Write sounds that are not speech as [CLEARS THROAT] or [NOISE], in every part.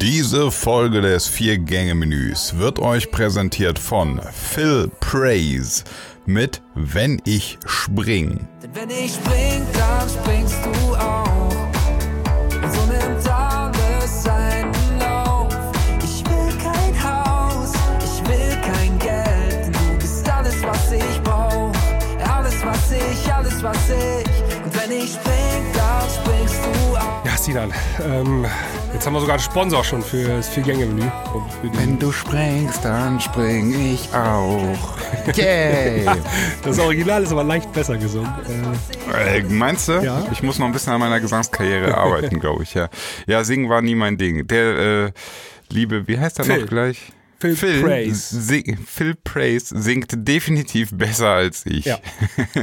Diese Folge des Vier-Gänge-Menüs wird euch präsentiert von Phil Praise mit Wenn ich spring. Denn wenn ich spring, dann springst du auch. Und so nimmt alles seinen Lauf. Ich will kein Haus, ich will kein Geld. Du bist alles, was ich brauch. Alles, was ich, alles, was ich. Und wenn ich spring, dann springst du auch. Ja, Sinan, ähm, jetzt haben wir sogar einen Sponsor schon für das Vier-Gänge-Menü. Wenn du springst, dann spring ich auch. Yay! [LAUGHS] Das Original ist aber leicht besser gesungen. Äh, Äh, meinst du? Ja. Ich muss noch ein bisschen an meiner Gesangskarriere arbeiten, [LAUGHS] glaube ich, ja. Ja, singen war nie mein Ding. Der äh, liebe, wie heißt er noch gleich? Phil Praise. sing- Phil Praise singt definitiv besser als ich. ja.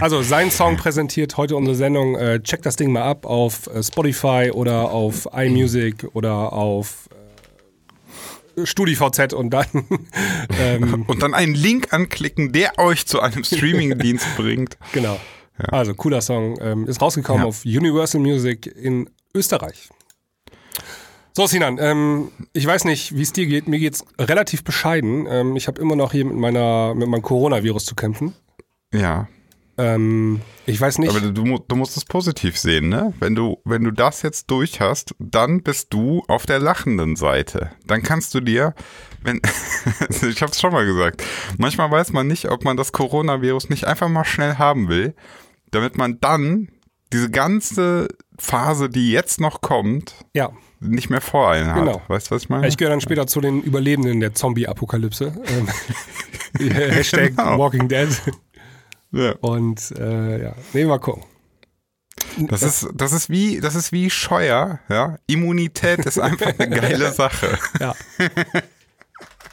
Also sein Song präsentiert heute unsere Sendung. Äh, checkt das Ding mal ab auf äh, Spotify oder auf iMusic oder auf äh, StudiVZ und dann [LAUGHS] ähm, Und dann einen Link anklicken, der euch zu einem [LAUGHS] Streamingdienst bringt. genau. Also cooler Song. Ähm, ist rausgekommen Ja. auf Universal Music in Österreich. So, Sinan, ähm, ich weiß nicht, wie es dir geht. Mir geht's relativ bescheiden. Ähm, ich habe immer noch hier mit meiner mit meinem Coronavirus zu kämpfen. Ja. Ähm, ich weiß nicht. Aber du, du musst es positiv sehen, ne? Wenn du, wenn du das jetzt durch hast, dann bist du auf der lachenden Seite. Dann kannst du dir, wenn, [LAUGHS] ich hab's schon mal gesagt, manchmal weiß man nicht, ob man das Coronavirus nicht einfach mal schnell haben will, damit man dann diese ganze Phase, die jetzt noch kommt, ja, nicht mehr vor einen hat. Genau. Weißt du, was ich meine? ich gehöre dann später zu den Überlebenden der Zombie-Apokalypse. Ähm, [LAUGHS] [LAUGHS] Hashtag Genau. Walking Dead. ja. Und äh, ja, nee, mal gucken. Das ist, das ist wie, das ist wie Scheuer, ja. Immunität ist einfach eine [LAUGHS] geile Sache. Ja.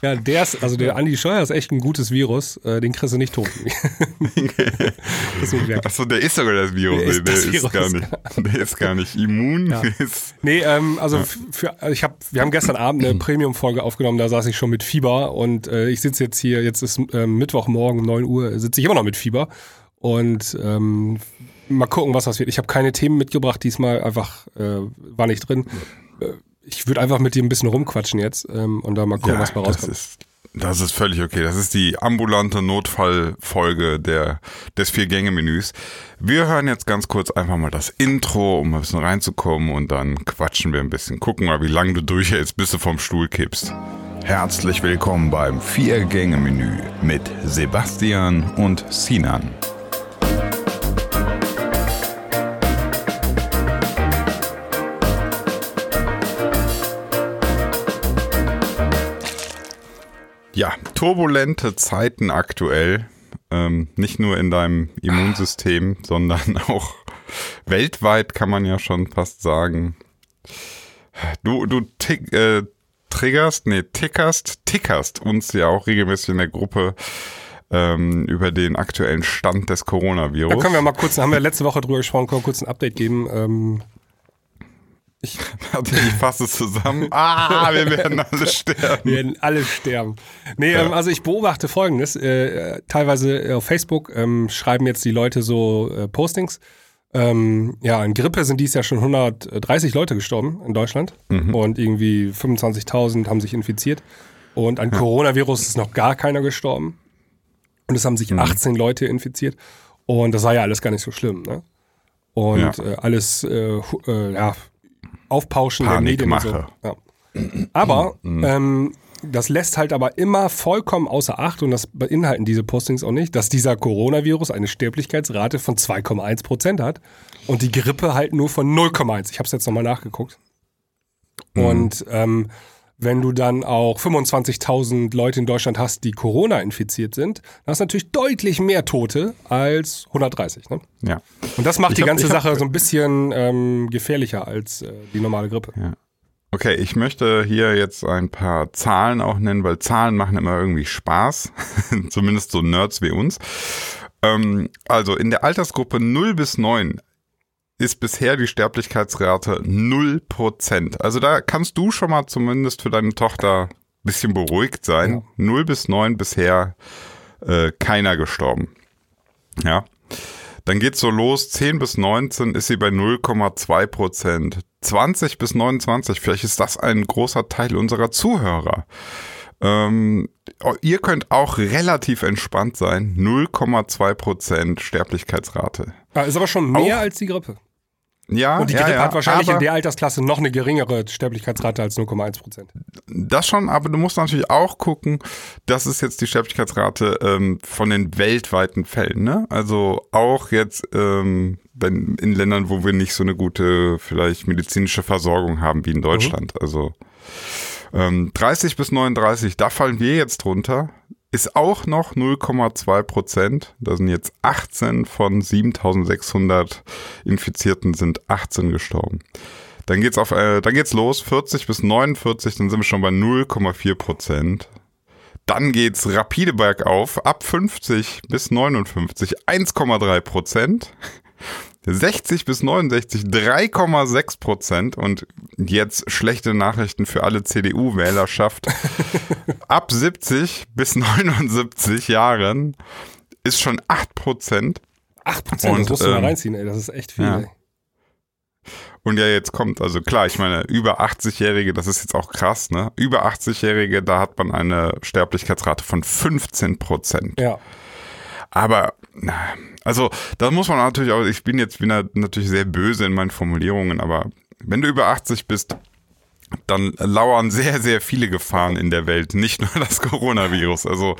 Ja, der ist, also der Andi Scheuer ist echt ein gutes Virus, äh, den kriegst du nicht tot. [LAUGHS] Achso, der ist sogar das Virus. Der ist der das ist, Virus. gar nicht, der ist gar nicht immun. Ja. Nee, ähm, also f- für, also ich hab, wir haben gestern Abend eine [CLEARS THROAT] Premium-Folge aufgenommen, da saß ich schon mit Fieber und äh, ich sitze jetzt hier, jetzt ist ähm, Mittwochmorgen um 9 Uhr, sitze ich immer noch mit Fieber und ähm, mal gucken, was das wird. Ich habe keine Themen mitgebracht diesmal, einfach äh, war nicht drin. Äh, ich würde einfach mit dir ein bisschen rumquatschen jetzt ähm, und da mal gucken, ja, was bei das rauskommt. ist, das ist völlig okay. Das ist die ambulante Notfallfolge der, des Vier-Gänge-Menüs. Wir hören jetzt ganz kurz einfach mal das Intro, um ein bisschen reinzukommen und dann quatschen wir ein bisschen. Gucken mal, wie lange du durchhältst, bis du vom Stuhl kippst. Herzlich willkommen beim Vier-Gänge-Menü mit Sebastian und Sinan. Ja, turbulente Zeiten aktuell. Ähm, nicht nur in deinem Immunsystem, sondern [LAUGHS] auch weltweit kann man ja schon fast sagen. Du, du tick, äh, triggerst, nee, tickerst, tickerst uns ja auch regelmäßig in der Gruppe ähm, über den aktuellen Stand des Coronavirus. Da können wir mal kurz, haben wir letzte Woche drüber gesprochen, können wir kurz ein Update geben. Ähm, Warte, ich fasse es zusammen. Ah, wir werden alle sterben. Wir werden alle sterben. Nee, ähm, also ich beobachte folgendes. Äh, teilweise auf Facebook ähm, schreiben jetzt die Leute so äh, Postings. Ähm, ja, an Grippe sind dies Jahr schon 130 Leute gestorben in Deutschland und irgendwie 25.000 haben sich infiziert. Und an Coronavirus ist noch gar keiner gestorben. Und es haben sich 18 Leute infiziert. Und das war ja alles gar nicht so schlimm. Ne? Und Ja. äh, alles äh, äh, ja, Aufpauschen der Medien so. Ja. Aber ähm, das lässt halt aber immer vollkommen außer Acht und das beinhalten diese Postings auch nicht, dass dieser Coronavirus eine Sterblichkeitsrate von 2,1 Prozent hat und die Grippe halt nur von 0,1. Ich habe es jetzt nochmal nachgeguckt. Und ähm, wenn du dann auch 25.000 Leute in Deutschland hast, die Corona infiziert sind, dann hast du natürlich deutlich mehr Tote als 130. Ne? Ja. Und das macht Ich die hab- ganze hab- Sache so ein bisschen ähm, gefährlicher als äh, die normale Grippe. Okay, ich möchte hier jetzt ein paar Zahlen auch nennen, weil Zahlen machen immer irgendwie Spaß. [LAUGHS] Zumindest so Nerds wie uns. Ähm, also in der Altersgruppe 0 bis 9 ist bisher die Sterblichkeitsrate 0%. Also da kannst du schon mal zumindest für deine Tochter ein bisschen beruhigt sein. Ja. 0 bis 9 bisher äh, keiner gestorben. Ja. Dann geht's so los, 10 bis 19 ist sie bei 0,2 Prozent. 20 bis 29, vielleicht ist das ein großer Teil unserer Zuhörer. Ähm, ihr könnt auch relativ entspannt sein, 0,2 Prozent Sterblichkeitsrate. Ja, ist aber schon mehr Auch- als die Grippe. Ja, Und die ja, Grippe ja, hat wahrscheinlich in der Altersklasse noch eine geringere Sterblichkeitsrate als 0,1 Prozent. Das schon, aber du musst natürlich auch gucken, das ist jetzt die Sterblichkeitsrate ähm, von den weltweiten Fällen. Ne? Also auch jetzt ähm, wenn, in Ländern, wo wir nicht so eine gute vielleicht medizinische Versorgung haben wie in Deutschland. Also ähm, 30 bis 39, da fallen wir jetzt drunter. Ist auch noch 0,2 Prozent. Da sind jetzt 18 von 7600 Infizierten sind 18 gestorben. Dann geht's auf, äh, dann geht's los, 40 bis 49, dann sind wir schon bei 0,4 Prozent. Dann geht's rapide bergauf, ab 50 bis 59, 1,3 Prozent. 60 bis 69, 3,6 Prozent. Und jetzt schlechte Nachrichten für alle CDU-Wählerschaft. [LAUGHS] Ab 70 bis 79 Jahren ist schon 8 Prozent. 8 Prozent, das musst du mal ähm, reinziehen, ey. Das ist echt viel, ja. ey. Und ja, jetzt kommt, also klar, ich meine, über 80-Jährige, das ist jetzt auch krass, ne? Über 80-Jährige, da hat man eine Sterblichkeitsrate von 15 Prozent. Ja. Aber, na, also, da muss man natürlich auch, ich bin jetzt wieder natürlich sehr böse in meinen Formulierungen, aber wenn du über 80 bist, dann lauern sehr, sehr viele Gefahren in der Welt, nicht nur das Coronavirus. Also,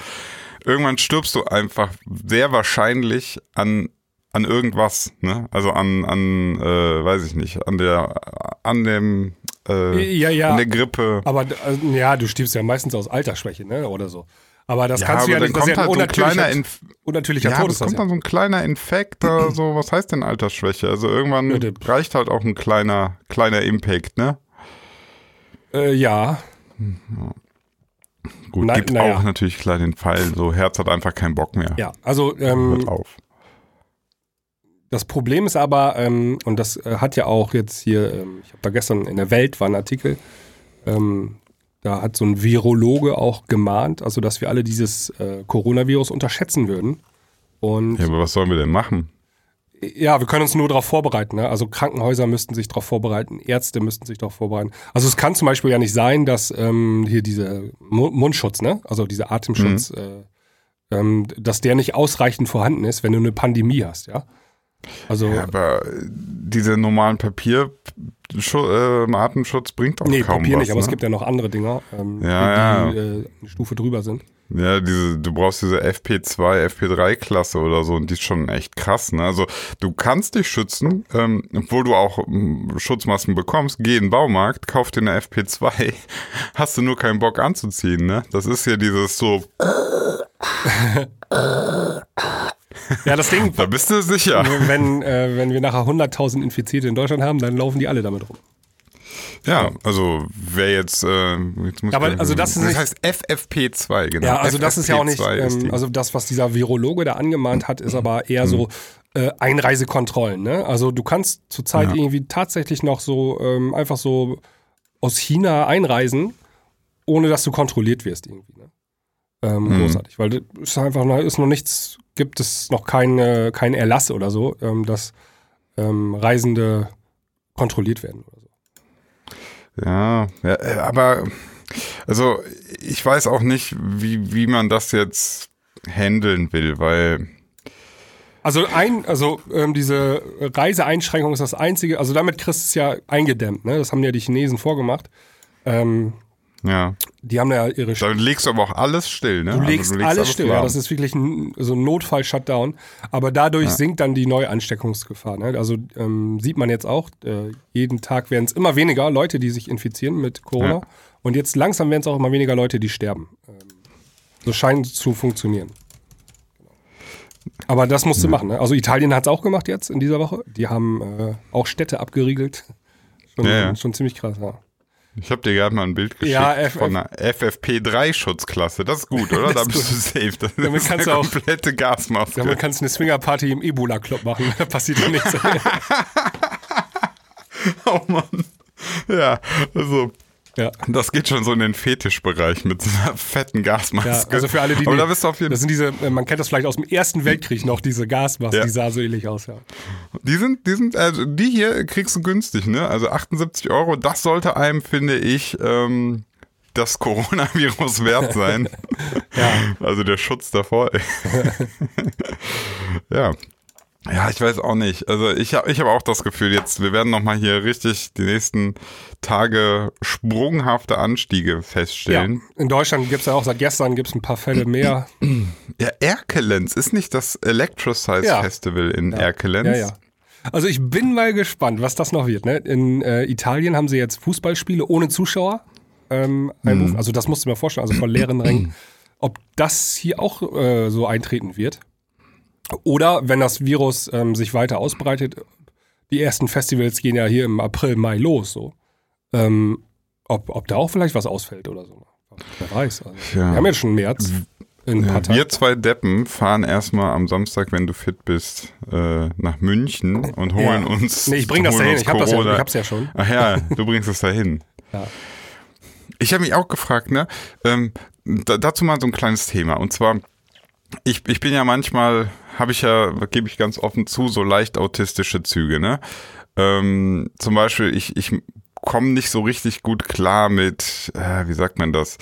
irgendwann stirbst du einfach sehr wahrscheinlich an an irgendwas, ne? Also an, an, äh, weiß ich nicht, an der, an dem, äh, Ja, ja. an der Grippe. Aber äh, ja, du stirbst ja meistens aus Altersschwäche, ne? Oder so. Aber das Ja, kannst du aber ja nicht. dann Das ist ja ein halt so unnatürlicher, unnatürlicher ja, aber es kommt dann so ein kleiner Infekt oder [CLEARS THROAT] so. Was heißt denn Altersschwäche? Also irgendwann Ja, reicht halt auch ein kleiner, kleiner Impact, ne? Äh, ja. Gut, Na- gibt naja. auch natürlich klar den Fall, so Herz hat einfach keinen Bock mehr. Ja, also Hört ähm, auf. das Problem ist aber, ähm, und das äh, hat ja auch jetzt hier, ähm, ich habe da gestern in der Welt war ein Artikel, ähm, da hat so ein Virologe auch gemahnt, also dass wir alle dieses äh, Coronavirus unterschätzen würden. Und Ja, aber was sollen wir denn machen? Ja, wir können uns nur darauf vorbereiten. Ne? Also Krankenhäuser müssten sich darauf vorbereiten, Ärzte müssten sich darauf vorbereiten. Also es kann zum Beispiel ja nicht sein, dass ähm, hier diese Mu- Mundschutz, ne? also dieser Atemschutz, äh, ähm, dass der nicht ausreichend vorhanden ist, wenn du eine Pandemie hast, ja. Also Ja, aber diese normalen Papier äh, Atemschutz bringt auch nee, kaum Papier was. nicht, aber ne? es gibt ja noch andere Dinger, ähm, Ja, die, die äh, eine Stufe drüber sind. Ja, diese, du brauchst diese FP2, FP3-Klasse oder so und die ist schon echt krass. Ne? Also du kannst dich schützen, ähm, obwohl du auch ähm, Schutzmasken bekommst. Geh in den Baumarkt, kauf dir eine FP2, [LAUGHS] hast du nur keinen Bock anzuziehen. Ne? Das ist ja dieses so, [LAUGHS] [LAUGHS] Ja, das Ding, da bist du sicher. wenn, äh, wenn wir nachher 100.000 Infizierte in Deutschland haben, dann laufen die alle damit rum. Ja, also wer jetzt, äh, jetzt muss Aber ich- also das ist das heißt FFP2, genau. Ja, also das ist ja auch nicht, FFP2 ähm, also das, was dieser Virologe da angemahnt hat, ist aber eher so äh, Einreisekontrollen. Ne? Also du kannst zurzeit Ja. irgendwie tatsächlich noch so ähm, einfach so aus China einreisen, ohne dass du kontrolliert wirst irgendwie. Ne? Ähm, Mhm. Großartig, weil das ist einfach noch, ist noch nichts, gibt es noch keine, keinen Erlass oder so, ähm, dass ähm, Reisende kontrolliert werden oder so. Ja, ja, äh, aber also ich weiß auch nicht, wie, wie man das jetzt handeln will, weil Also ein, also ähm, diese Reiseeinschränkung ist das einzige, also damit kriegst du es ja eingedämmt, ne? Das haben ja die Chinesen vorgemacht. Ähm, ja, die haben ja ihre da legst du aber auch alles still, ne? Du Also legst, alles still, ja, das ist wirklich ein, so ein Notfall-Shutdown. Aber dadurch Ja. sinkt dann die Neuansteckungsgefahr. Ne? Also ähm, sieht man jetzt auch, äh, jeden Tag werden es immer weniger Leute, die sich infizieren mit Corona. Ja. Und jetzt langsam werden es auch immer weniger Leute, die sterben. Ähm, so scheint es zu funktionieren. Aber das musst du machen. Ne? Also Italien hat es auch gemacht jetzt in dieser Woche. Die haben äh, auch Städte abgeriegelt. Schon, schon ziemlich krass, ja. Ich habe dir gerade mal ein Bild geschickt Ja, FF von einer FFP3-Schutzklasse. Das ist gut, oder? da bist du safe. Das Damit ist kannst eine auch- komplette Gasmaske. Damit kannst du eine Swingerparty im Ebola-Club machen. Da passiert ja nichts. [LAUGHS] Oh Mann. Ja, also Ja. Das geht schon so in den Fetischbereich mit so einer fetten Ja, Gasmaske. also für alle, die, Aber da bist du auf jeden das sind diese, äh, man kennt das vielleicht aus dem Ersten Weltkrieg noch, diese Gasmasken, Ja. die sah so ähnlich aus, ja. Die sind, die sind, also die hier kriegst du günstig, ne? Also 78 Euro, das sollte einem, finde ich, ähm, das Coronavirus [LAUGHS] wert sein. Ja. Also der Schutz davor. [LAUGHS] ja. Ja, ich weiß auch nicht. Also ich habe ich hab auch das Gefühl, jetzt, wir werden nochmal hier richtig die nächsten Tage sprunghafte Anstiege ja. feststellen. In Deutschland gibt es ja auch seit gestern gibt's ein paar Fälle mehr. [CLEARS THROAT] Ja, Erkelenz ist nicht das Electrosize Ja. Festival in Erkelenz. Ja, ja. Also ich bin mal gespannt, was das noch wird. Ne? In äh, Italien haben sie jetzt Fußballspiele ohne Zuschauer ähm, einberufen. Also das musst du mir vorstellen, also von leeren Rängen. Ob das hier auch äh, so eintreten wird. Oder wenn das Virus ähm, sich weiter ausbreitet, die ersten Festivals gehen ja hier im April, Mai los. So. Ähm, ob, ob da auch vielleicht was ausfällt oder so. Wer weiß. Also, Ja. Wir haben jetzt schon März. Ja, wir zwei Deppen fahren erstmal am Samstag, wenn du fit bist, äh, nach München und holen Ja. uns. Nee, ich bring das dahin. Ich, hab das ja, ich hab's ja schon. Ach ja, du bringst es dahin. Ja. Ich habe mich auch gefragt, ne? Ähm, da, dazu mal so ein kleines Thema. Und zwar, ich, ich bin ja manchmal, habe ich ja, gebe ich ganz offen zu, so leicht autistische Züge, ne? Ähm, zum Beispiel, ich, ich komme nicht so richtig gut klar mit, äh, wie sagt man das?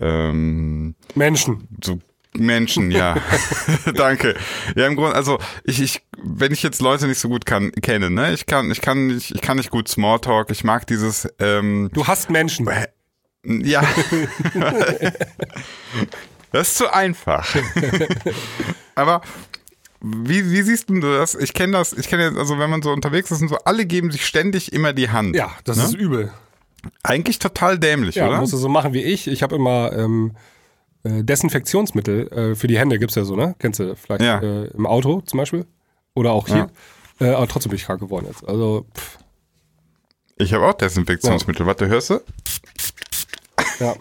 Ähm, Menschen. so Menschen, ja. [LAUGHS] [LAUGHS] Danke. Ja, im Grunde, also ich, ich, wenn ich jetzt Leute nicht so gut kann, kenne, ne, ich kann, ich kann nicht, ich kann nicht gut Smalltalk. Ich mag dieses, ähm, Du hast Menschen. ja. [LAUGHS] das ist zu einfach. Aber wie, wie siehst du das? Ich kenne das, ich kenne jetzt, also wenn man so unterwegs ist und so, alle geben sich ständig immer die Hand. Ja, das Ne? ist übel. Eigentlich total dämlich, Ja, oder? musst du so machen wie ich. Ich habe immer ähm, äh, Desinfektionsmittel äh, für die Hände, gibt's ja so, ne? Kennst du vielleicht Ja. äh, im Auto zum Beispiel? Oder auch hier. Äh, aber trotzdem bin ich krank geworden jetzt. Also, pff, Ich habe auch Desinfektionsmittel. Warte, hörst du? ja.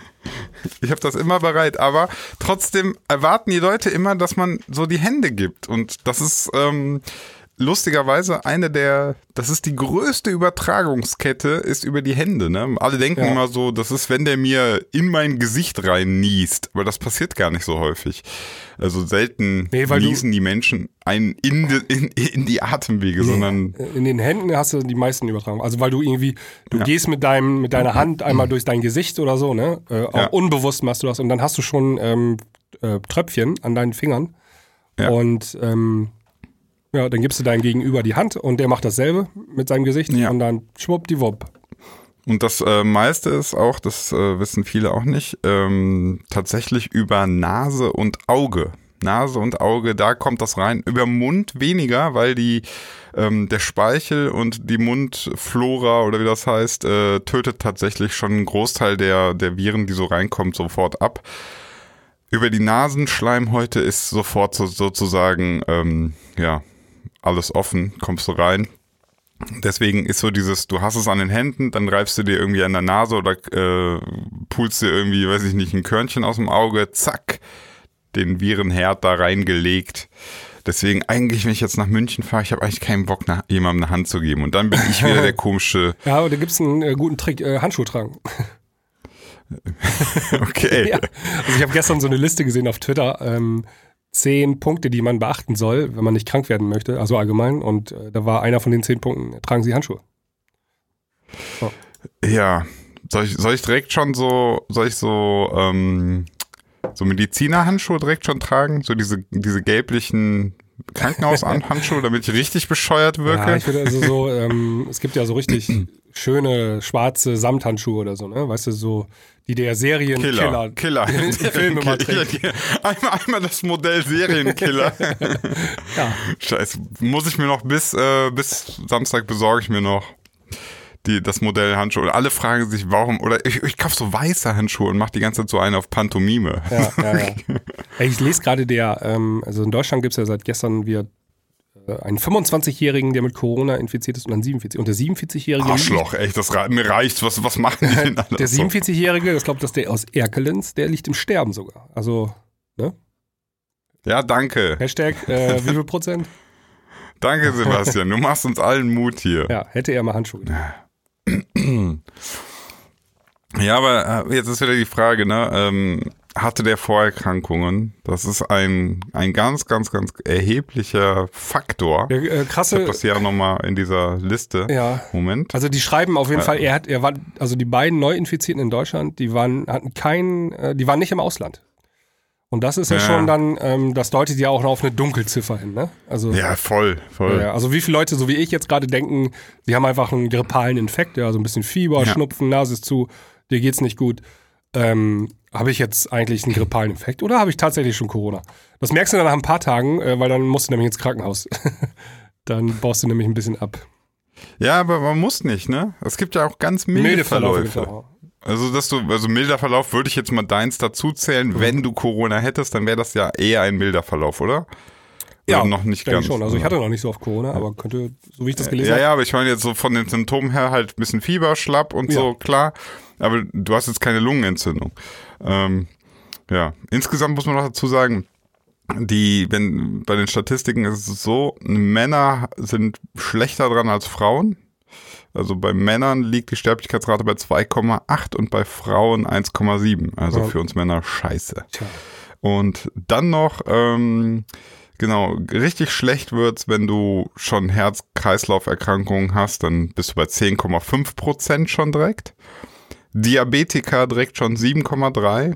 Ich habe das immer bereit, aber trotzdem erwarten die Leute immer, dass man so die Hände gibt. Und das ist ähm, lustigerweise eine der, das ist die größte Übertragungskette, ist über die Hände. Ne? Alle denken Ja. immer so, das ist, wenn der mir in mein Gesicht rein niest. Aber das passiert gar nicht so häufig. Also selten Nee, niesen die Menschen einen in, die- in, in die Atemwege, sondern In den Händen hast du die meisten Übertragungen. Also weil du irgendwie, du gehst mit deinem, mit deiner Hand einmal durch dein Gesicht oder so, ne? Äh, auch Ja. unbewusst machst du das und dann hast du schon ähm, äh, Tröpfchen an deinen Fingern. Ja. Und ähm, ja, dann gibst du deinem Gegenüber die Hand und der macht dasselbe mit seinem Gesicht Ja. und dann schwuppdiwupp. Und das äh, meiste ist auch, das äh, wissen viele auch nicht, ähm, tatsächlich über Nase und Auge. Nase und Auge, da kommt das rein. Über Mund weniger, weil die ähm, der Speichel und die Mundflora oder wie das heißt, äh, tötet tatsächlich schon einen Großteil der, der Viren, die so reinkommt, sofort ab. Über die Nasenschleimhäute ist sofort so, sozusagen, ähm, ja, alles offen, kommst du rein. Deswegen ist so dieses, du hast es an den Händen, dann reibst du dir irgendwie an der Nase oder äh, pulst dir irgendwie, weiß ich nicht, ein Körnchen aus dem Auge, zack, den Virenherd da reingelegt. Deswegen eigentlich, wenn ich jetzt nach München fahre, ich habe eigentlich keinen Bock, nach, jemandem eine Hand zu geben. Und dann bin ich wieder [LAUGHS] der komische, Ja, aber da gibt's einen äh, guten Trick, äh, Handschuhe tragen. [LAUGHS] okay. [LAUGHS] Ja. Also ich habe gestern so eine Liste gesehen auf Twitter, ähm, zehn Punkte, die man beachten soll, wenn man nicht krank werden möchte, also allgemein. Und äh, da war einer von den zehn Punkten, tragen Sie Handschuhe. Ja, soll ich, soll ich direkt schon so, soll ich so, ähm, so Medizinerhandschuhe direkt schon tragen? So diese, diese gelblichen Krankenhaushandschuhe, [LAUGHS] damit ich richtig bescheuert wirke? Ja, ich würde also so, ähm, es gibt ja so richtig [CLEARS THROAT] schöne schwarze Samthandschuhe oder so, ne? Weißt du, so, die der Serienkiller. Killer. Killer. in Filmen immer trägt. Einmal, einmal das Modell Serienkiller. [LAUGHS] Ja. Scheiße. Muss ich mir noch bis, äh, bis Samstag besorge ich mir noch die, das Modell Handschuhe. Und alle fragen sich, warum, oder ich, ich kaufe so weiße Handschuhe und mache die ganze Zeit so einen auf Pantomime. Ja, ja, ja. [LAUGHS] Ich lese gerade der, ähm, also in Deutschland gibt es ja seit gestern wieder einen 25-Jährigen, der mit Corona infiziert ist und einen 47. Und der 47-Jährige. Arschloch, echt, das mir reicht. Was, was machen die denn? [LAUGHS] Der so? 47-Jährige, ich glaube, das ist der aus Erkelenz, der liegt im Sterben sogar. Also, ne? Ja, danke. Hashtag, äh, [LAUGHS] wie viel Prozent? Danke, Sebastian. Du machst uns allen Mut hier. Ja, hätte er mal Handschuhe. [CLEARS THROAT] [CLEARS THROAT] Ja, aber äh, jetzt ist wieder die Frage, ne? Ähm, hatte der Vorerkrankungen? Das ist ein, ein ganz, ganz, ganz erheblicher Faktor. Der, äh, Ich krasse, habe das hier nochmal in dieser Liste. ja. Moment. Also die schreiben auf jeden Ja. Fall, er hat, er war, also die beiden Neuinfizierten in Deutschland, die waren, hatten keinen, äh, die waren nicht im Ausland. Und das ist ja, Ja. schon dann, ähm, das deutet ja auch noch auf eine Dunkelziffer hin, ne? Also, Ja, voll, voll. ja, also wie viele Leute, so wie ich jetzt gerade denken, sie haben einfach einen grippalen Infekt, ja, so ein bisschen Fieber, Ja. Schnupfen, Nase ist zu, dir geht's nicht gut. Ähm, habe ich jetzt eigentlich einen grippalen Infekt oder habe ich tatsächlich schon Corona? Das merkst du dann nach ein paar Tagen, äh, weil dann musst du nämlich ins Krankenhaus. [LAUGHS] dann baust du nämlich ein bisschen ab. Ja, aber man muss nicht, ne? Es gibt ja auch ganz milde, Verläufe. genau. Also, dass du, also milder Verlauf würde ich jetzt mal deins dazu zählen. Mhm. Wenn du Corona hättest, dann wäre das ja eher ein milder Verlauf, oder? Ja, Oder noch nicht ganz. schon. Also ich hatte noch nicht so oft Corona, aber könnte, so wie ich das gelesen Ja, habe. ja, aber ich meine jetzt so von den Symptomen her halt ein bisschen Fieber, schlapp und Ja. so, klar. Aber du hast jetzt keine Lungenentzündung. Ähm, ja, insgesamt muss man noch dazu sagen, die, wenn bei den Statistiken ist es so, Männer sind schlechter dran als Frauen. Also bei Männern liegt die Sterblichkeitsrate bei 2,8 und bei Frauen 1,7. Also Ja. für uns Männer scheiße. Tja. Und dann noch, ähm, genau, richtig schlecht wird's, wenn du schon Herz-Kreislauf-Erkrankungen hast, dann bist du bei 10,5 Prozent schon direkt. Diabetiker direkt schon 7,3.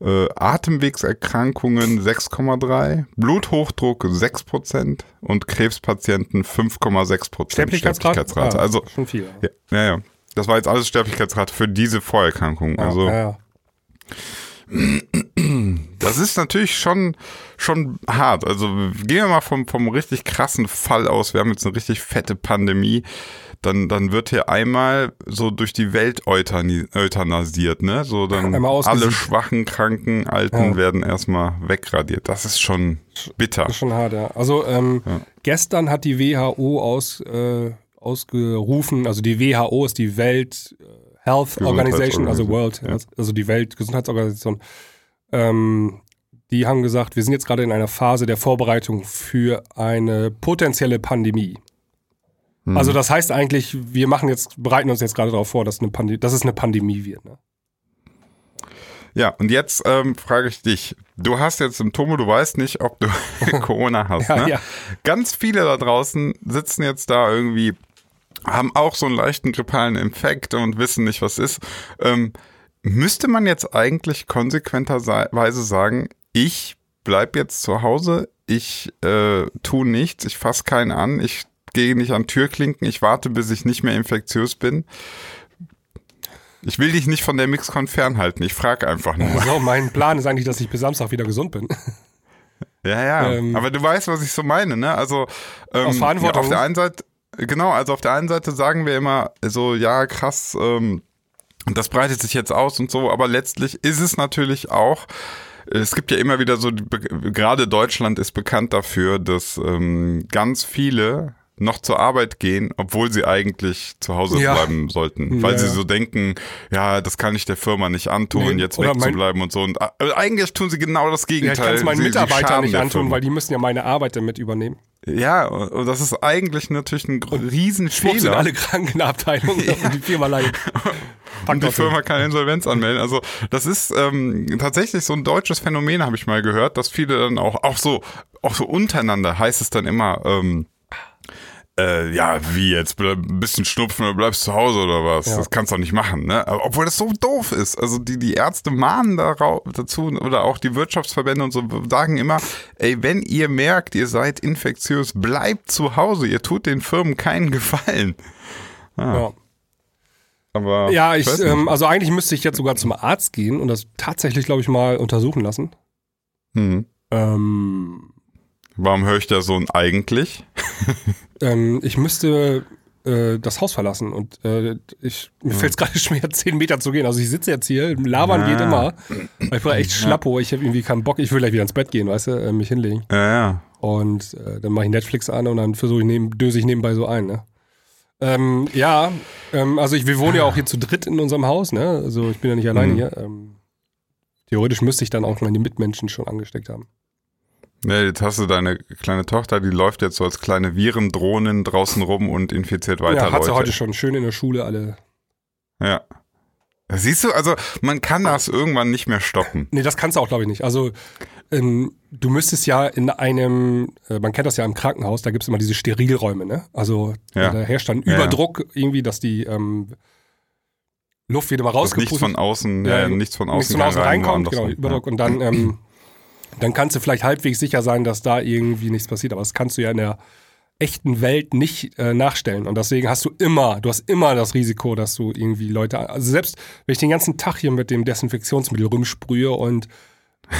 Äh, Atemwegserkrankungen 6,3. Bluthochdruck 6 Prozent und Krebspatienten 5,6 Prozent Sterblichkeitsrate? Ah, Also, schon viel. ja, ja, ja. Das war jetzt alles Sterblichkeitsrate für diese Vorerkrankung. Ja, also, ja. Das ist natürlich schon, schon hart. Also gehen wir mal vom, vom richtig krassen Fall aus. Wir haben jetzt eine richtig fette Pandemie. Dann, dann wird hier einmal so durch die Welt euthanasiert, ne? So dann alle schwachen, kranken, Alten Ja. werden erstmal wegradiert. Das ist schon bitter. Das ist schon hart, ja. Also ähm, Ja. gestern hat die WHO aus, äh, ausgerufen, also die WHO ist die Welt äh, Health Organization, also World, Ja. Health, also die Weltgesundheitsorganisation. Ähm, die haben gesagt, wir sind jetzt gerade in einer Phase der Vorbereitung für eine potenzielle Pandemie. Hm. Also das heißt eigentlich, wir machen jetzt, bereiten uns jetzt gerade darauf vor, dass, eine dass es eine Pandemie wird. Ne? Ja, und jetzt ähm, frage ich dich. Du hast jetzt Symptome, du weißt nicht, ob du [LAUGHS] Corona hast. Ja, ne? ja. Ganz viele da draußen sitzen jetzt da irgendwie, haben auch so einen leichten grippalen Infekt und wissen nicht, was ist. Ähm, müsste man jetzt eigentlich konsequenterweise sagen, ich bleib jetzt zu Hause, ich äh, tu nichts, ich fasse keinen an, ich gehe nicht an Türklinken, ich warte, bis ich nicht mehr infektiös bin. Ich will dich nicht von der Mixcon fernhalten, ich frage einfach nur. So, mein Plan ist eigentlich, dass ich bis Samstag wieder gesund bin. [LAUGHS] Ja, ja. Ähm, aber du weißt, was ich so meine, ne? Also ähm, Aus Verantwortung. Ja, auf der einen Seite, genau, also auf der einen Seite sagen wir immer so, ja, krass, ähm, das breitet sich jetzt aus und so, aber letztlich ist es natürlich auch. Es gibt ja immer wieder so, gerade Deutschland ist bekannt dafür, dass ähm, ganz viele noch zur Arbeit gehen, obwohl sie eigentlich zu Hause Ja. bleiben sollten, weil Ja, sie ja. so denken, ja, das kann ich der Firma nicht antun, Nee, jetzt wegzubleiben und so. Und äh, eigentlich tun sie genau das Ja, Gegenteil. ich kann es meinen Sie- Mitarbeitern nicht antun, Firma. weil die müssen ja meine Arbeit damit übernehmen. Ja, und das ist eigentlich natürlich ein sind Riesenfehler. alle krank in der Abteilung und [LAUGHS] die Firma leidet. Und die Firma kann Insolvenz anmelden. Also das ist ähm, tatsächlich so ein deutsches Phänomen, habe ich mal gehört, dass viele dann auch, auch so, auch so untereinander heißt es dann immer, ähm, äh, ja, wie jetzt, ein bisschen schnupfen oder bleibst zu Hause oder was? Ja. Das kannst du doch nicht machen, ne? Obwohl das so doof ist. Also die, die Ärzte mahnen darau- dazu oder auch die Wirtschaftsverbände und so sagen immer, ey, wenn ihr merkt, ihr seid infektiös, bleibt zu Hause. Ihr tut den Firmen keinen Gefallen. Ja, Aber ja ich, ähm, also eigentlich müsste ich jetzt sogar zum Arzt gehen und das tatsächlich, glaube ich, mal untersuchen lassen. Hm. Ähm, Warum höre ich da so ein eigentlich? [LAUGHS] ähm, ich müsste äh, das Haus verlassen und äh, ich, mir fällt es gerade [LAUGHS] schwer, zehn Meter zu gehen. Also ich sitze jetzt hier, labern Ah. geht immer. Ich bin echt schlappo, ich habe irgendwie keinen Bock, ich will gleich wieder ins Bett gehen, weißt du, äh, mich hinlegen. Ja, ja. Und äh, dann mache ich Netflix an und dann versuche ich neben, döse ich nebenbei so ein, ne? Ähm, ja, ähm, also ich, wir wohnen ja auch hier zu dritt in unserem Haus, ne? Also ich bin ja nicht alleine Mhm. hier. Ähm, theoretisch müsste ich dann auch meine Mitmenschen schon angesteckt haben. Nee, jetzt hast du deine kleine Tochter, die läuft jetzt so als kleine Virendrohnen draußen rum und infiziert weiter ja, hat sie Leute. heute schon schön in der Schule alle. Ja. Siehst du, also man kann das irgendwann nicht mehr stoppen. Nee, das kannst du auch, glaube ich, nicht. Also ähm, du müsstest ja in einem, äh, man kennt das ja im Krankenhaus, da gibt's immer diese Sterilräume, ne? Also Ja. da herrscht dann Ja, ja. Überdruck irgendwie, dass die ähm, Luft wieder mal rausgepustet nichts von außen, Ja, ja, nichts von außen, nichts von außen rein, reinkommt, woanders genau, rein. Überdruck. Und dann, ähm, [CLEARS THROAT] dann kannst du vielleicht halbwegs sicher sein, dass da irgendwie nichts passiert. Aber das kannst du ja in der echten Welt nicht äh, nachstellen. Und deswegen hast du immer, du hast immer das Risiko, dass du irgendwie Leute, also selbst wenn ich den ganzen Tag hier mit dem Desinfektionsmittel rumsprühe und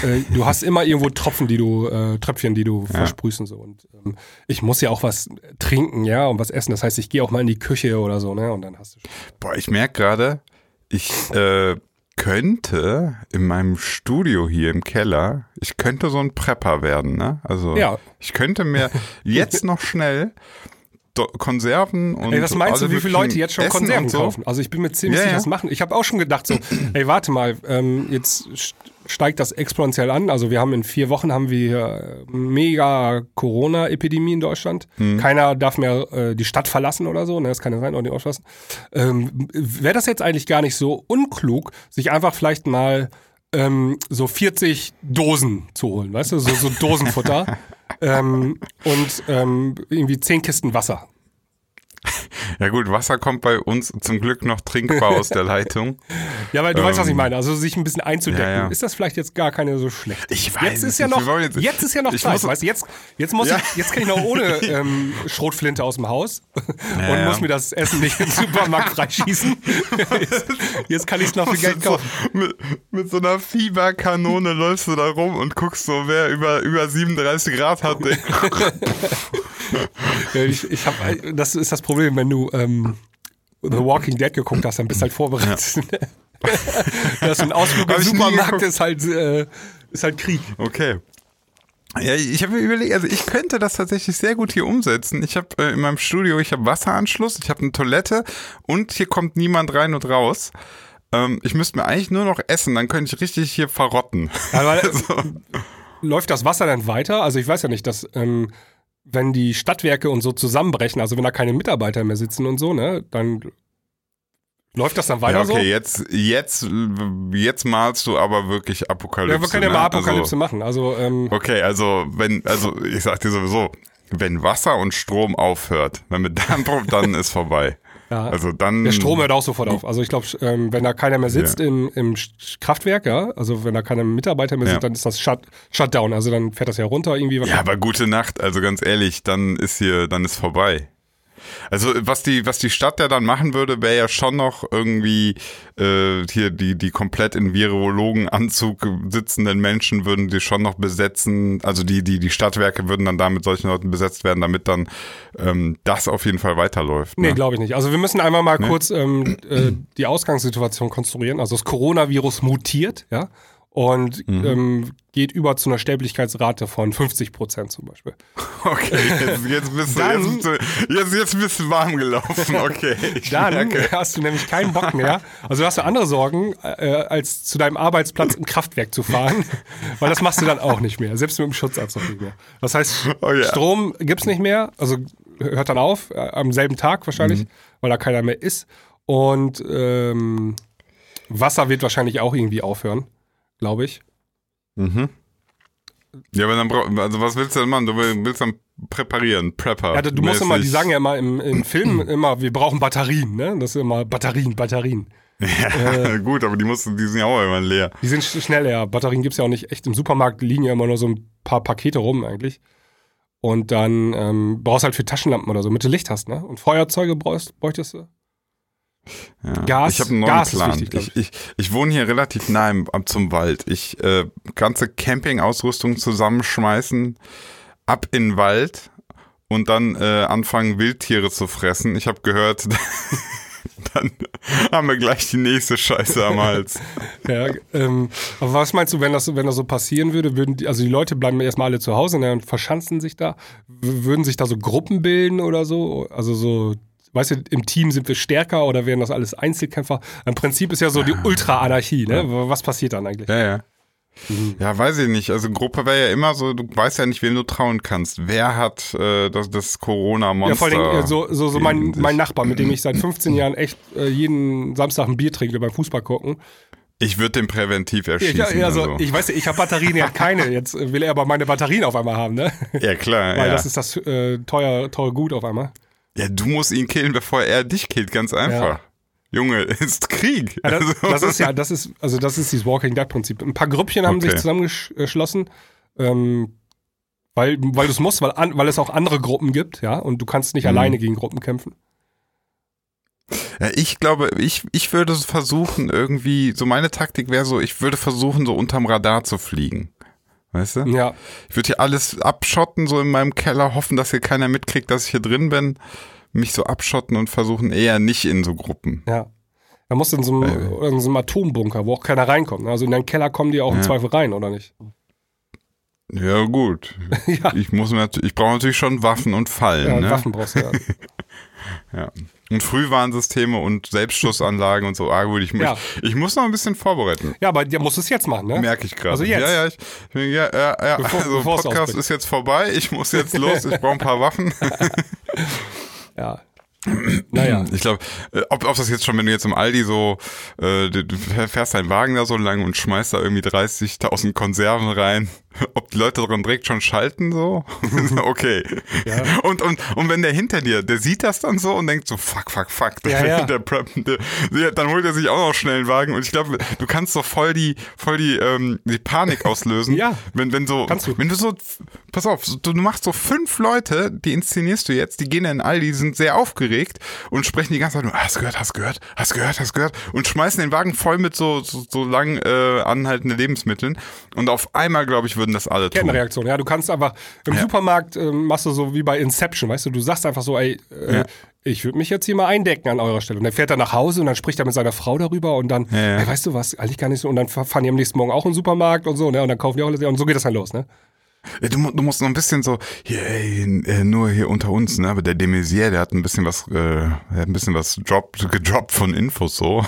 äh, du hast immer irgendwo Tropfen, die du, äh, Tröpfchen, die du versprühst und so. Und ähm, ich muss ja auch was trinken, ja, und was essen. Das heißt, ich gehe auch mal in die Küche oder so, ne? Und dann hast du schon. Boah, ich merke gerade, ich äh, könnte in meinem Studio hier im Keller, ich könnte so ein Prepper werden, ne? Also Ja. ich könnte mir [LAUGHS] jetzt noch schnell Do Konserven und Ey, was meinst du, alle wie viele Leute jetzt schon Essen Konserven so. kaufen? Also ich bin mir ziemlich Ja, sicher, das machen. Ich habe auch schon gedacht so, ey, warte mal, ähm, jetzt steigt das exponentiell an. Also wir haben in vier Wochen haben wir hier mega Corona-Epidemie in Deutschland. Hm. Keiner darf mehr äh, die Stadt verlassen oder so. Ne, das kann ja sein, oder die ausschlossen. Ähm, Wäre das jetzt eigentlich gar nicht so unklug, sich einfach vielleicht mal ähm, so 40 Dosen zu holen, weißt du, so, so Dosenfutter [LAUGHS] ähm, und ähm, irgendwie 10 Kisten Wasser. Ja gut, Wasser kommt bei uns zum Glück noch trinkbar aus der Leitung. [LAUGHS] Ja, weil du weißt, was ich Ähm, meine. Also sich ein bisschen einzudecken. ja, ja. Ist das vielleicht jetzt gar keine so schlecht? Ich weiß Jetzt ist ja noch, jetzt, jetzt- ist ja noch Zeit. muss- weißt du, jetzt, jetzt muss Ja. ich, jetzt kann ich noch ohne [LAUGHS] ähm, Schrotflinte aus dem Haus [LAUGHS] und muss mir das Essen nicht im Supermarkt freischießen. jetzt, jetzt kann ich es noch für Geld Mit so, kaufen. mit, mit so einer Fieberkanone läufst du da rum und guckst so, wer über, über 37 Grad hat. Ja, Ich, ich hab, das ist das Problem, wenn du ähm, The Walking Dead geguckt hast, dann bist du halt vorbereitet. [LAUGHS] das ist ein Ausflug im Supermarkt ist halt, äh, ist halt Krieg. Okay. Ja, ich habe mir überlegt, also ich könnte das tatsächlich sehr gut hier umsetzen. Ich habe äh, in meinem Studio, ich habe Wasseranschluss, ich habe eine Toilette und hier kommt niemand rein und raus. Ähm, ich müsste mir eigentlich nur noch essen, dann könnte ich richtig hier verrotten. Aber Also, [LAUGHS] läuft das Wasser dann weiter? Also ich weiß ja nicht, dass ähm, wenn die Stadtwerke und so zusammenbrechen, also wenn da keine Mitarbeiter mehr sitzen und so, ne, dann läuft das dann weiter ja, okay, so? jetzt, jetzt, jetzt malst du aber wirklich Apokalypse. Ja, wir können ja ne? mal Apokalypse Also, machen. Also ähm, okay, also wenn, also ich sag dir sowieso, wenn Wasser und Strom aufhört, wenn mit dann, [LAUGHS] dann ist vorbei. Ja. Also dann. Der Strom hört auch sofort auf. Also ich glaube, ähm, wenn da keiner mehr sitzt im, im Sch- Kraftwerk, ja, also wenn da keine Mitarbeiter mehr Ja. sind, dann ist das Shut, Shutdown. Also dann fährt das ja runter irgendwie. Ja, aber gute Nacht, also ganz ehrlich, dann ist hier, dann ist vorbei. Also was die, was die Stadt ja dann machen würde, wäre ja schon noch irgendwie äh, hier die, die komplett in Virologenanzug sitzenden Menschen würden die schon noch besetzen, also die, die, die Stadtwerke würden dann da mit solchen Leuten besetzt werden, damit dann ähm, das auf jeden Fall weiterläuft. Nee, Ne? glaube ich nicht. Also wir müssen einmal mal kurz ähm, äh, die Ausgangssituation konstruieren. Also das Coronavirus mutiert, ja, und Mhm. ähm, geht über zu einer Sterblichkeitsrate von 50 Prozent zum Beispiel. [LAUGHS] Okay, jetzt, jetzt, bist du, Dann- jetzt, jetzt, jetzt bist du warm gelaufen, okay. [LAUGHS] Dann merke. hast du nämlich keinen Bock mehr. Also hast du andere Sorgen, äh, als zu deinem Arbeitsplatz ein Kraftwerk zu fahren, [LAUGHS] weil das machst du dann auch nicht mehr, selbst mit dem Schutzanzug nicht mehr. Das heißt, Oh ja. Strom gibt's nicht mehr, also hört dann auf, äh, am selben Tag wahrscheinlich, Mhm. weil da keiner mehr ist. Und ähm, Wasser wird wahrscheinlich auch irgendwie aufhören, glaube ich. Ja, aber dann brauch, also was willst du denn machen? Du willst dann präparieren, Prepper. Ja, du musst immer, die mäßig. sagen ja immer im, im [CLEARS THROAT] Film immer, wir brauchen Batterien, ne? Das ist immer Batterien, Batterien. Ja, [LAUGHS] gut, aber die mussten, die sind ja auch immer leer. Die sind sch- schnell, ja. Batterien gibt's ja auch nicht echt. Im Supermarkt liegen ja immer nur so ein paar Pakete rum eigentlich. Und dann ähm, brauchst halt für Taschenlampen oder so, damit du Licht hast, ne? Und Feuerzeuge brauchst, bräuchtest du. Ja. Gas- ich habe einen neuen Gas Plan. wichtig, glaub ich, ich, ich wohne hier relativ nah im, zum Wald. Ich äh, ganze Campingausrüstung zusammenschmeißen, ab in den Wald und dann äh, anfangen Wildtiere zu fressen. Ich habe gehört, [LAUGHS] dann haben wir gleich die nächste Scheiße am Hals. [LAUGHS] Ja, ähm, aber was meinst du, wenn das, wenn das so passieren würde, würden die, also die Leute bleiben erstmal alle zu Hause ne, und verschanzen sich da, würden sich da so Gruppen bilden oder so? Also so, weißt du, im Team sind wir stärker oder wären das alles Einzelkämpfer? Im Prinzip ist ja so die Ultra-Anarchie, ne? Was passiert dann eigentlich? Ja, ja. Ja, weiß ich nicht. Also Gruppe wäre ja immer so, du weißt ja nicht, wem du trauen kannst. Wer hat äh, das, das Corona-Monster? Ja, vor allem so, so, so mein, mein Nachbar, mit dem ich seit [CLEARS THROAT] 15 Jahren echt äh, jeden Samstag ein Bier trinke beim Fußball gucken. Ich würde den präventiv erschießen. ja, also, also. ich weiß, ich habe Batterien, er hat keine. Jetzt will er aber meine Batterien auf einmal haben, ne? ja, klar. Weil ja. das ist das äh, teuer, teure Gut auf einmal. Ja, du musst ihn killen, bevor er dich killt, ganz einfach. Junge, [LAUGHS] ist Krieg. Ja, das, Also- das ist ja, das ist, also das ist dieses Walking Dead Prinzip. Ein paar Grüppchen haben Okay. sich zusammengeschlossen, ähm, weil, weil du es musst, weil, an, weil es auch andere Gruppen gibt, ja, und du kannst nicht Mhm. alleine gegen Gruppen kämpfen. Ja, ich glaube, ich, ich würde versuchen, irgendwie, so meine Taktik wäre so, ich würde versuchen, so unterm Radar zu fliegen. Weißt du? Ja, Ich würde hier alles abschotten, so in meinem Keller, hoffen, dass hier keiner mitkriegt, dass ich hier drin bin, mich so abschotten und versuchen eher nicht in so Gruppen. ja. Da musst du in so, einem, Äh. in so einem Atombunker, wo auch keiner reinkommt. ne? Also in deinen Keller kommen die auch im Ja. Zweifel rein, oder nicht? Ja, gut. [LAUGHS] ja, Ich muss ich brauche natürlich schon Waffen und Fallen, ja ne? Waffen brauchst du ja. [LAUGHS] Ja. Und Frühwarnsysteme und Selbstschussanlagen und so. Ah, gut, ich, Ja. ich, ich muss noch ein bisschen vorbereiten. Ja, aber der muss es jetzt machen, ne? Merke ich gerade. Also jetzt. Ja, ja, ich, ja, ja, ja. Bevor- also Podcast ist jetzt vorbei. Ich muss jetzt los. Ich brauche ein paar Waffen. [LAUGHS] Ja. Naja. Ich glaube, äh, ob, ob das jetzt schon, wenn du jetzt im Aldi so, äh, du fährst deinen Wagen da so lang und schmeißt da irgendwie 30.000 Konserven rein, [LAUGHS] ob die Leute daran direkt schon schalten so? [LAUGHS] okay. Ja. Und, und, und wenn der hinter dir, der sieht das dann so und denkt so, fuck, fuck, fuck. Ja, ja. [LAUGHS] Der Prep, der, der, dann holt er sich auch noch schnell einen Wagen und ich glaube, du kannst doch voll die, voll die, ähm, die Panik auslösen. Ja. Wenn, wenn so, Kannst du. wenn du so, pass auf, so- du machst so fünf Leute, die inszenierst du jetzt, die gehen in Aldi, sind sehr aufgeregt und sprechen die ganze Zeit nur, hast gehört, hast gehört, hast gehört, hast gehört und schmeißen den Wagen voll mit so, so, so lang äh, anhaltende Lebensmitteln und auf einmal, glaube ich, würden das alle tun. Kettenreaktion. Ja, du kannst einfach im Ja. Supermarkt ähm, machst du so wie bei Inception, weißt du, du sagst einfach so, ey, äh, Ja. ich würde mich jetzt hier mal eindecken an eurer Stelle. Und dann fährt er nach Hause und dann spricht er mit seiner Frau darüber und dann, ja. ey, weißt du was, eigentlich gar nicht so. Und dann fahren die am nächsten Morgen auch in den Supermarkt und so, ne? Und dann kaufen die auch alles. Und so geht das dann los, ne? Du, du musst noch ein bisschen so, hier, ey, äh, nur hier unter uns, ne? Aber der de Maizière, der hat ein bisschen was, äh, der hat ein bisschen was drop, gedroppt von Infos so.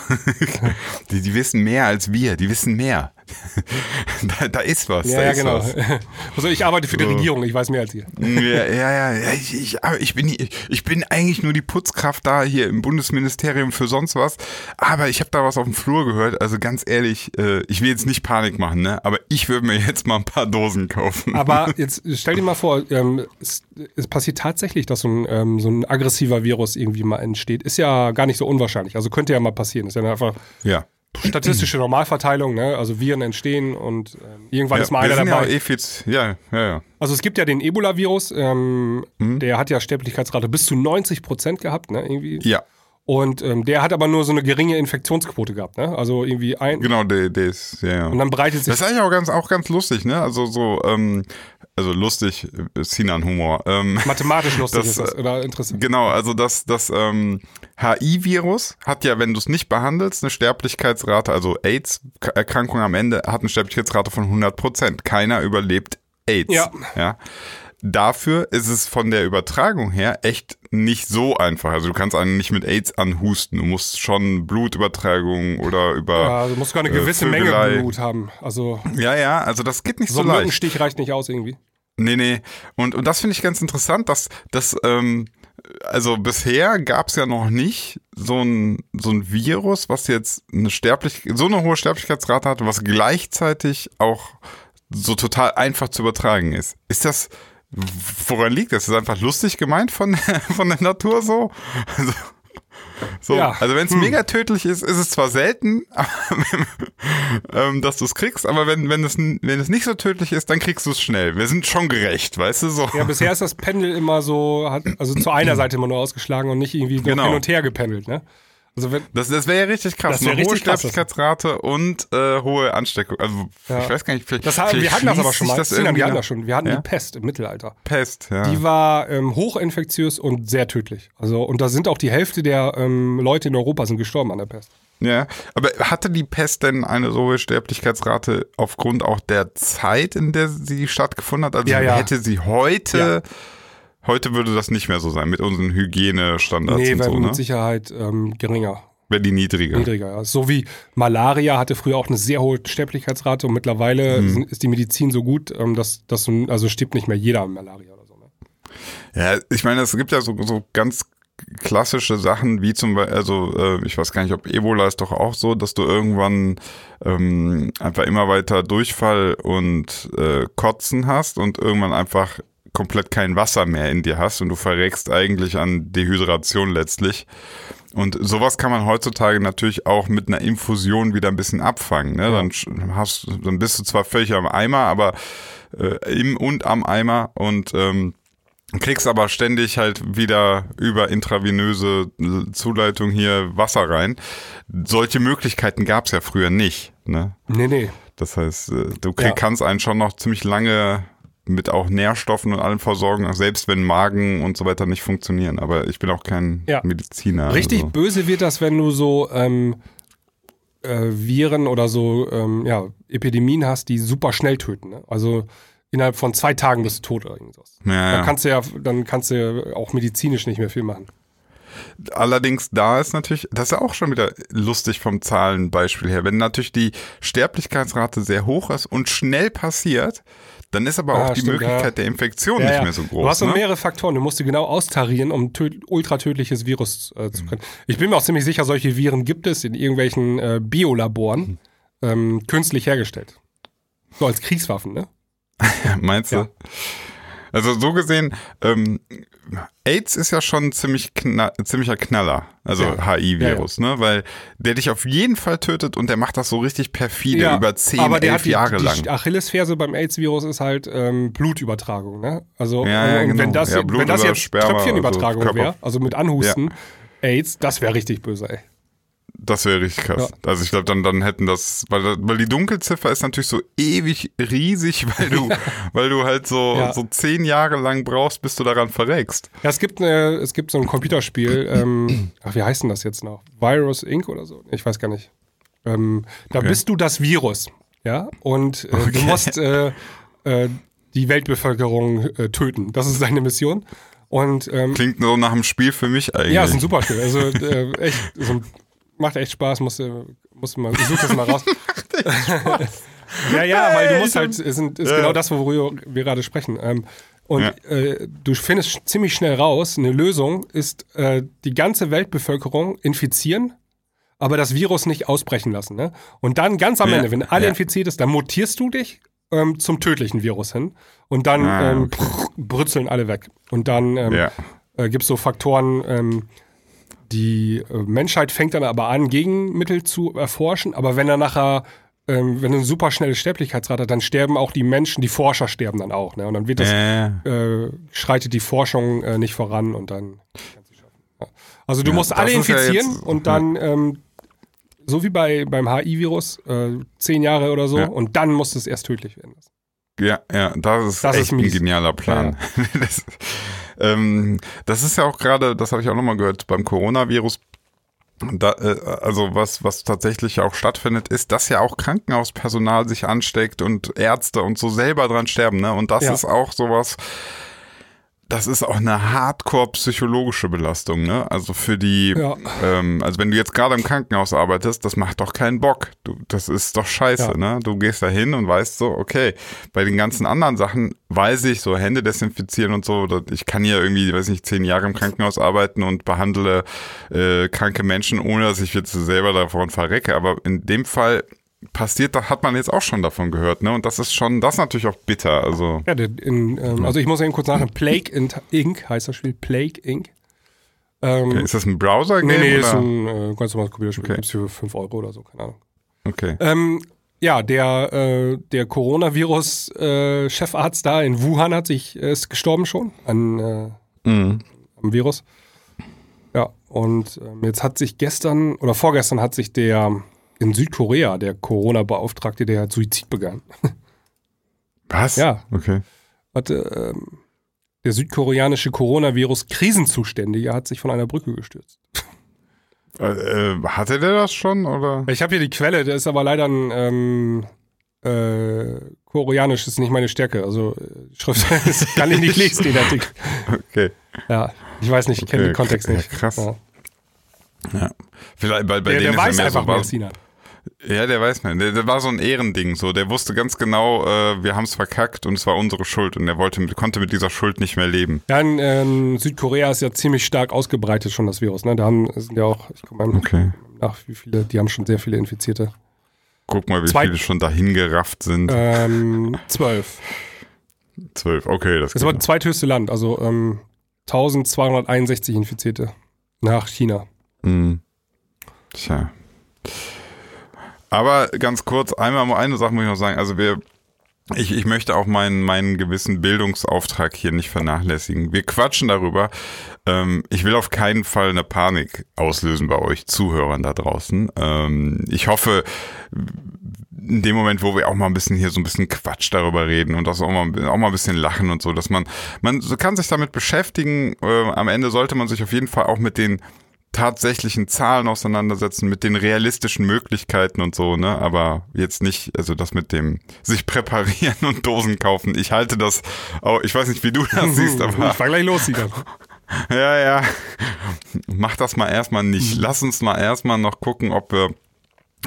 [LAUGHS] die, die wissen mehr als wir, die wissen mehr. [LAUGHS] da, da ist was. Ja, da ja, ist genau. Was. [LAUGHS] Also ich arbeite für die So. Regierung, ich weiß mehr als ihr. Ja, ja, ja, ich, ich, ich, bin, ich bin eigentlich nur die Putzkraft da hier im Bundesministerium für sonst was. Aber ich habe da was auf dem Flur gehört. Also ganz ehrlich, äh, ich will jetzt nicht Panik machen, ne? Aber ich würde mir jetzt mal ein paar Dosen kaufen. Aber [LAUGHS] jetzt stell dir mal vor, ähm, es, es passiert tatsächlich, dass so ein, ähm, so ein aggressiver Virus irgendwie mal entsteht. Ist ja gar nicht so unwahrscheinlich. Also könnte ja mal passieren. Ist ja einfach ja. Statistische Normalverteilung, ne? Also Viren entstehen und ähm, irgendwann ja ist mal einer dabei. ja eh ja, ja, ja. Also es gibt ja den Ebola-Virus, ähm, Mhm. der hat ja Sterblichkeitsrate bis zu 90 Prozent gehabt, ne? Irgendwie. Ja, Und ähm, der hat aber nur so eine geringe Infektionsquote gehabt, ne? Also irgendwie ein. genau, der, der ist, ja, ja. Und dann breitet sich. Das ist eigentlich auch ganz, auch ganz lustig, ne? Also so, ähm, also lustig, äh, Sinan-Humor. Ähm, Mathematisch lustig Das, ist das, oder interessant. Genau, also das, das ähm, HI-Virus hat ja, wenn du es nicht behandelst, eine Sterblichkeitsrate, also AIDS-Erkrankung am Ende hat eine Sterblichkeitsrate von 100 Prozent. Keiner überlebt AIDS. Ja. ja. Dafür ist es von der Übertragung her echt nicht so einfach. Also du kannst einen nicht mit AIDS anhusten. Du musst schon Blutübertragung oder über. Ja, du musst gar eine äh, gewisse Vögelei. Menge Blut haben. Also Ja, ja, also das geht nicht so so, ein leicht. Mückenstich reicht nicht aus irgendwie. Nee, nee. Und, und das finde ich ganz interessant, dass, dass ähm, also bisher gab es ja noch nicht so ein, so ein Virus, was jetzt eine Sterblich so eine hohe Sterblichkeitsrate hat, was gleichzeitig auch so total einfach zu übertragen ist. Ist das, woran liegt das? Ist einfach lustig gemeint von, [LAUGHS] von der Natur so? Also, so, Ja. also wenn es mega tödlich ist, ist es zwar selten, [LAUGHS] ähm, dass du es kriegst, aber wenn, wenn, es, wenn es nicht so tödlich ist, dann kriegst du es schnell. Wir sind schon gerecht, weißt du so. Ja, bisher ist das Pendel immer so, hat, also zu einer [CLEARS THROAT] Seite immer nur ausgeschlagen und nicht irgendwie Genau. hin und her gependelt, ne? Also wenn, Das, das wäre ja richtig krass. Das Eine hohe Sterblichkeitsrate und äh, hohe Ansteckung. Also Ja. ich weiß gar nicht, vielleicht, das haben, wir vielleicht hatten das aber schon mal. Das irgendwie wir hatten das schon. Wir hatten Ja? die Pest im Mittelalter. Pest, ja. Die war ähm, hochinfektiös und sehr tödlich. Also, und da sind auch die Hälfte der ähm, Leute in Europa sind gestorben an der Pest. ja. Aber hatte die Pest denn eine so hohe Sterblichkeitsrate aufgrund auch der Zeit, in der sie stattgefunden hat? Also ja. hätte sie heute, heute würde das nicht mehr so sein mit unseren Hygienestandards nee, und wäre so, mit ne? Sicherheit ähm, geringer. Wäre die niedriger. Niedriger, ja. So wie Malaria hatte früher auch eine sehr hohe Sterblichkeitsrate und mittlerweile sind- ist die Medizin so gut, ähm, dass, dass also stirbt nicht mehr jeder an Malaria oder so. Ne? Ja, ich meine, es gibt ja so, so ganz klassische Sachen, wie zum Beispiel, also äh, ich weiß gar nicht, ob Ebola ist doch auch so, dass du irgendwann ähm, einfach immer weiter Durchfall und äh, Kotzen hast und irgendwann einfach komplett kein Wasser mehr in dir hast und du verreckst eigentlich an Dehydration letztlich. Und sowas kann man heutzutage natürlich auch mit einer Infusion wieder ein bisschen abfangen. Ne? Dann hast, dann bist du zwar völlig am Eimer, aber äh, im und am Eimer und ähm, kriegst aber ständig halt wieder über intravenöse Zuleitung hier Wasser rein. Solche Möglichkeiten gab es ja früher nicht. Ne? Nee, nee. Das heißt, äh, du krieg, Ja. kannst einen schon noch ziemlich lange mit auch Nährstoffen und allem versorgen, selbst wenn Magen und so weiter nicht funktionieren. Aber ich bin auch kein Ja. Mediziner. Richtig also. böse wird das, wenn du so ähm, äh, Viren oder so ähm, ja, Epidemien hast, die super schnell töten. Ne? Also innerhalb von zwei Tagen bist du tot oder irgendwas. Ja, Dann ja. kannst du ja, dann kannst du ja auch medizinisch nicht mehr viel machen. Allerdings da ist natürlich, das ist ja auch schon wieder lustig vom Zahlenbeispiel her. Wenn natürlich die Sterblichkeitsrate sehr hoch ist und schnell passiert, dann ist aber Ah, auch die stimmt, Möglichkeit ja. der Infektion Ja, nicht mehr so groß. Du hast so ne? mehrere Faktoren. Du musst die genau austarieren, um töd ultratödliches Virus äh, Mhm. zu können. Ich bin mir auch ziemlich sicher, solche Viren gibt es in irgendwelchen äh, Mhm. Biolaboren ähm, künstlich hergestellt. So als Kriegswaffen, ne? [LAUGHS] Meinst du? Ja. Also so gesehen, ähm, AIDS ist ja schon ein ziemlich kna ziemlicher Knaller, also Ja. HIV-Virus, ne? Weil der dich auf jeden Fall tötet und der macht das so richtig perfide Ja, über 10, aber der 11 hat die, Jahre die lang. Achillesferse beim AIDS-Virus ist halt ähm, Blutübertragung. Ne? Also Ja, ja, äh, und genau. wenn das, Ja, wenn das jetzt Sperma, Tröpfchenübertragung also wäre, also mit Anhusten, AIDS, das wäre richtig böse, ey. Das wäre richtig krass. Also ich glaube, dann, dann hätten das, weil, weil die Dunkelziffer ist natürlich so ewig riesig, [LAUGHS] weil du, weil du halt so, Ja. so zehn Jahre lang brauchst, bis du daran verreckst. Ja, es gibt, eine, es gibt so ein Computerspiel, [CLEARS THROAT] ähm, ach, wie heißt denn das jetzt noch? Virus Inc. oder so? Ich weiß gar nicht. Ähm, da Okay. bist du das Virus, ja, und äh, du Okay. musst äh, äh, die Weltbevölkerung äh, töten. Das ist deine Mission. Und ähm, Klingt so nach einem Spiel für mich eigentlich. ja, ist ein super Spiel. Also äh, [LAUGHS] echt, so, ein- macht echt Spaß. Musst, du- musst mal, such das mal raus. [LAUGHS] ja, ja, weil du musst halt, es sind, ist Ja. genau das, worüber wir gerade sprechen. Ähm, und Ja. äh, du findest ziemlich schnell raus, eine Lösung ist äh, die ganze Weltbevölkerung infizieren, aber das Virus nicht ausbrechen lassen. Ne? Und dann ganz am Ja. Ende, wenn alle Ja. infiziert ist, dann mutierst du dich ähm, zum tödlichen Virus hin und dann Ah, ähm, okay. brützeln alle weg. Und dann ähm, äh, gibt es so Faktoren, ähm, die äh, Menschheit fängt dann aber an, Gegenmittel zu erforschen, aber wenn er nachher, ähm, wenn er eine super schnelle Sterblichkeitsrate hat, dann sterben auch die Menschen, die Forscher sterben dann auch. Ne? Und dann wird das, Äh, äh, schreitet die Forschung äh, nicht voran und dann. Ja. Also du Ja, musst alle ist ja infizieren jetzt- und dann, ähm, so wie bei, beim HIV-Virus, äh, zehn Jahre oder so, Ja. und dann muss es erst tödlich werden. Ja, ja, das ist Das ist echt ein mies. genialer Plan. [LAUGHS] das, ähm, das ist ja auch gerade, das habe ich auch nochmal gehört, beim Coronavirus. Da, äh, also was, was tatsächlich auch stattfindet, ist, dass ja auch Krankenhauspersonal sich ansteckt und Ärzte und so selber dran sterben. Ne? Und das Ja. ist auch sowas, das ist auch eine hardcore psychologische Belastung. Ne? Also für die, Ja. ähm, also wenn du jetzt gerade im Krankenhaus arbeitest, das macht doch keinen Bock. Du, das ist doch scheiße, Ja. ne? Du gehst da hin und weißt so, okay, bei den ganzen anderen Sachen weiß ich, so Hände desinfizieren und so, ich kann hier irgendwie, weiß nicht, zehn Jahre im Krankenhaus arbeiten und behandle äh, kranke Menschen, ohne dass ich jetzt selber davon verrecke. Aber in dem Fall passiert, da hat man jetzt auch schon davon gehört, ne? Und das ist schon, das ist natürlich auch bitter. Also Ja, in, ähm, also ich muss eben kurz nachdenken, Plague Inc. heißt das Spiel, Plague Inc. Ähm, okay, ist das ein Browser-Game? Nee, nee, oder? ist ein äh, ganz normales Computerspiel. Okay. Gibt's für 5 Euro oder so, keine Ahnung. okay. Ähm, ja, der, äh, der Coronavirus-Chefarzt da in Wuhan hat sich, äh, ist gestorben schon an, äh, Mhm. am Virus. Ja, und ähm, jetzt hat sich gestern oder vorgestern hat sich der in Südkorea, der Corona-Beauftragte, der hat Suizid begangen. [LAUGHS] Was? Ja. Okay. Hatte, ähm, der südkoreanische Coronavirus-Krisenzuständige hat sich von einer Brücke gestürzt. Äh, äh, hatte der das schon oder? Ich habe hier die Quelle, der ist aber leider ein ähm, äh, Koreanisch ist nicht meine Stärke. Also äh, Schrift [LAUGHS] kann ich nicht lesen, den Artikel. Okay. Ja, ich weiß nicht, ich kenne Okay, den Kontext ja, nicht. krass. Ja. Ja. Vielleicht, weil bei Der, denen der weiß ja einfach so, Sinan. Ja, der weiß mehr. Der, der war so ein Ehrending. So, der wusste ganz genau, äh, wir haben es verkackt und es war unsere Schuld und er wollte, konnte mit dieser Schuld nicht mehr leben. Ja, in ähm, Südkorea ist ja ziemlich stark ausgebreitet schon das Virus. Ne? Da haben, sind ja auch, ich guck mal Okay. nach, wie viele, die haben schon sehr viele Infizierte. Guck mal, wie Zwei- viele schon dahin gerafft sind. Ähm, [LAUGHS] zwölf. Zwölf. Okay, das Das war noch. das zweithöchste Land, also ähm, 1261 Infizierte nach China. Hm. Tja. Aber ganz kurz, einmal mal eine Sache muss ich noch sagen. Also wir, ich, ich möchte auch meinen, meinen gewissen Bildungsauftrag hier nicht vernachlässigen. Wir quatschen darüber. Ähm, ich will auf keinen Fall eine Panik auslösen bei euch Zuhörern da draußen. Ähm, ich hoffe, in dem Moment, wo wir auch mal ein bisschen hier so ein bisschen Quatsch darüber reden und das auch mal, auch mal ein bisschen lachen und so, dass man, man kann sich damit beschäftigen. Äh, am Ende sollte man sich auf jeden Fall auch mit den tatsächlichen Zahlen auseinandersetzen, mit den realistischen Möglichkeiten und so, ne? Aber jetzt nicht, also das mit dem sich präparieren und Dosen kaufen. Ich halte das, auch, ich weiß nicht, wie du das [LAUGHS] siehst, aber Ich war gleich los, Sinan. [LAUGHS] ja, ja. Mach das mal erstmal nicht. Lass uns mal erstmal noch gucken, ob wir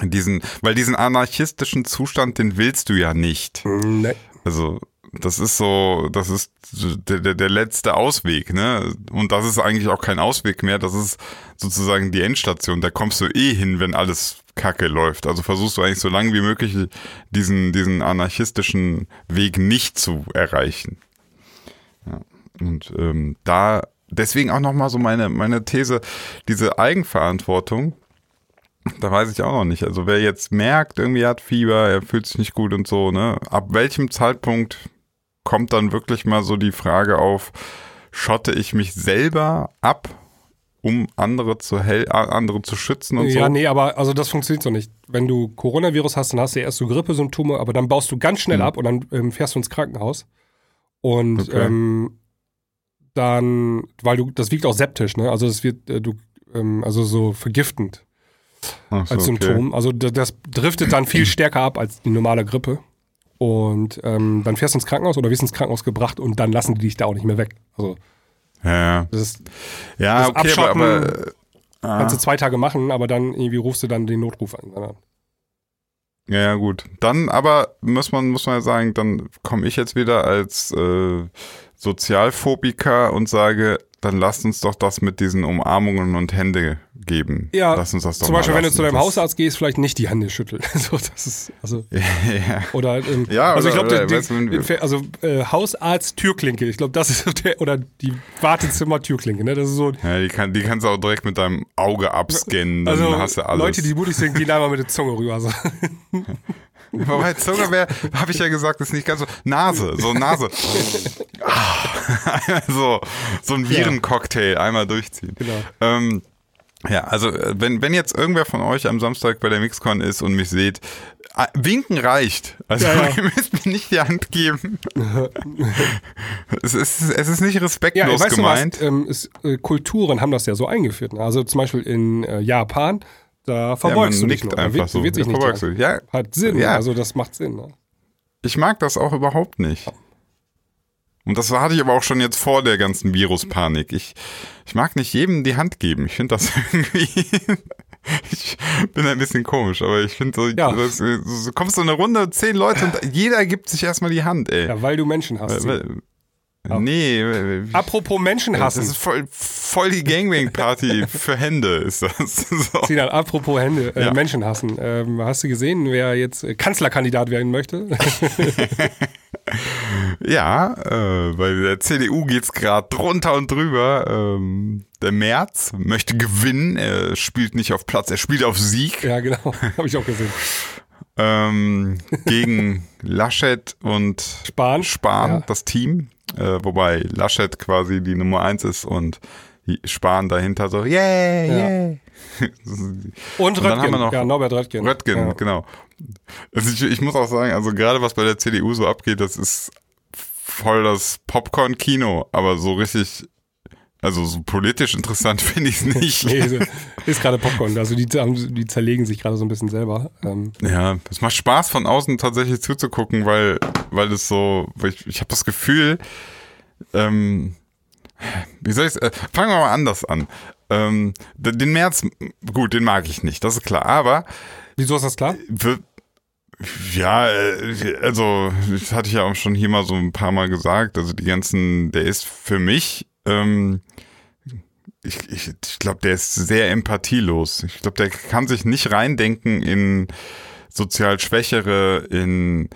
diesen, weil diesen anarchistischen Zustand, den willst du ja nicht. Nee. Also, das ist so, das ist der, der, der letzte Ausweg, ne? Und das ist eigentlich auch kein Ausweg mehr, das ist sozusagen die Endstation. Da kommst du eh hin, wenn alles Kacke läuft. Also versuchst du eigentlich so lange wie möglich diesen, diesen anarchistischen Weg nicht zu erreichen. Ja. Und ähm, da deswegen auch nochmal so meine, meine These, diese Eigenverantwortung, da weiß ich auch noch nicht. Also wer jetzt merkt, irgendwie hat Fieber, er fühlt sich nicht gut und so, ne? Ab welchem Zeitpunkt kommt dann wirklich mal so die Frage auf, schotte ich mich selber ab, um andere zu hel äh, andere zu schützen und Ja, so? nee, aber also das funktioniert so nicht. Wenn du Coronavirus hast, dann hast du erst so Grippesymptome, aber dann baust du ganz schnell Mhm. ab und dann ähm, fährst du ins Krankenhaus. Und Okay. ähm, dann, weil du, das wiegt auch septisch, ne? Also das wird, äh, du, ähm, also so vergiftend so, als Symptom. Also da- das driftet dann viel [CLEARS THROAT] stärker ab als die normale Grippe. Und ähm, dann fährst du ins Krankenhaus oder wirst ins Krankenhaus gebracht und dann lassen die dich da auch nicht mehr weg. Also Ja, das ist, ja Das okay, aber, Abschotten- aber äh, kannst ah, du zwei Tage machen, aber dann irgendwie rufst du dann den Notruf an. ja, ja, gut. Dann aber muss man, muss man ja sagen, dann komme ich jetzt wieder als äh, Sozialphobiker und sage, dann lasst uns doch das mit diesen Umarmungen und Hände geben. Ja, Lass uns das doch Zum Beispiel, wenn du zu deinem Hausarzt gehst, vielleicht nicht die Hände schütteln. [LAUGHS] so, das ist, also, [LAUGHS] ja. oder, ähm, Ja, also ich glaube, also äh, Hausarzt-Türklinke, ich glaube, das [LAUGHS] ist der, oder die Wartezimmer-Türklinke, ne? Das ist so, Ja, die, kann, die kannst du auch direkt mit deinem Auge abscannen, dann also hast du alles. Leute, die mutig sind, gehen einmal mit der Zunge rüber. So. Wobei wäre, habe ich ja gesagt, ist nicht ganz so. Nase, so Nase. Ah, [LAUGHS] so, so ein Virencocktail einmal durchziehen. Genau. Ähm, ja, also äh, wenn, wenn jetzt irgendwer von euch am Samstag bei der Mixcon ist und mich seht, äh, winken reicht. Also Ja, ja. [LAUGHS] ihr müsst mir nicht die Hand geben. [LAUGHS] es, ist, es ist nicht Ja, respektlos weißt gemeint. du was, ähm, ist, äh, Kulturen haben das ja so eingeführt. Ne? Also zum Beispiel in äh, Japan, da verbeugst man du dich einfach so. wird sich Ja, nicht verbeugst dran. Ja. Hat Sinn, Ja. also das macht Sinn. Ne? Ich mag das auch überhaupt nicht. Und das hatte ich aber auch schon jetzt vor der ganzen Viruspanik. Ich, ich mag nicht jedem die Hand geben. Ich finde das [LAUGHS] irgendwie. ich bin ein bisschen komisch, aber ich finde so, Ja. das, so kommst du in eine Runde, zehn Leute und jeder gibt sich erstmal die Hand, ey. Ja, weil du Menschen hast. Weil- weil- Nee, weil- Apropos Menschen das ist voll, voll die Gangbang-Party [LAUGHS] für Hände, ist das. So. Sinan, apropos Hände, äh, Ja. Menschen hassen. Ähm, hast du gesehen, wer jetzt äh, Kanzlerkandidat werden möchte? [LAUGHS] Ja, äh, bei der CDU geht's gerade drunter und drüber. Ähm, der Merz möchte gewinnen, er spielt nicht auf Platz, er spielt auf Sieg. ja, genau. [LAUGHS] Habe ich auch gesehen. Ähm, gegen Laschet und Spahn. Spahn, Ja. das Team. Äh, wobei Laschet quasi die Nummer eins ist und Spahn dahinter so, yeah, Ja. yeah. [LAUGHS] Und Und dann haben Röttgen. wir noch ja, Norbert Röttgen. Röttgen, Ja. genau. Also ich, ich muss auch sagen, also gerade was bei der CDU so abgeht, das ist voll das Popcorn-Kino, aber so richtig, also so politisch interessant [LAUGHS] finde ich es nicht. Nee, so- ist gerade Popcorn. Also die, die zerlegen sich gerade so ein bisschen selber. Ähm, Ja, es macht Spaß von außen tatsächlich zuzugucken, weil, weil es so, weil ich, ich habe das Gefühl, ähm, wie soll ich äh, fangen wir mal anders an. Ähm, den März, gut, den mag ich nicht, das ist klar. Aber Wieso ist das klar? ja, äh, also das hatte ich ja auch schon hier mal so ein paar Mal gesagt. Also die ganzen, der ist für mich, ähm, ich, ich, ich glaube, der ist sehr empathielos. Ich glaube, der kann sich nicht reindenken in sozial Schwächere, in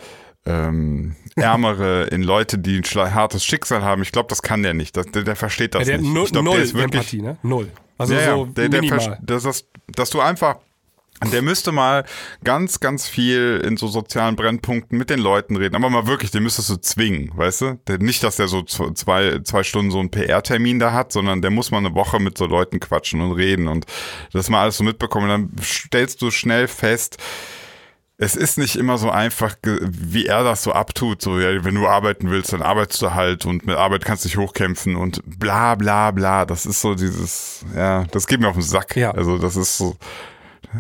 ähm, [LAUGHS] Ärmere, in Leute, die ein hartes Schicksal haben. Ich glaube, das kann der nicht. Das, der, der versteht das Ja, der nicht. null, ich glaube, null der ist wirklich Empathie, ne? Null. Also ja, so der, der minimal. vers- das, das, dass du einfach, der müsste mal ganz, ganz viel in so sozialen Brennpunkten mit den Leuten reden, aber mal wirklich, den müsstest du zwingen, weißt du? Der, nicht, dass der so zwei, zwei Stunden so einen PR-Termin da hat, sondern der muss mal eine Woche mit so Leuten quatschen und reden und das mal alles so mitbekommen. Und dann stellst du schnell fest, es ist nicht immer so einfach, wie er das so abtut. So, ja, wenn du arbeiten willst, dann arbeitest du halt und mit Arbeit kannst du dich hochkämpfen und bla bla bla. Das ist so dieses, ja, das geht mir auf den Sack. Ja. Also das ist so,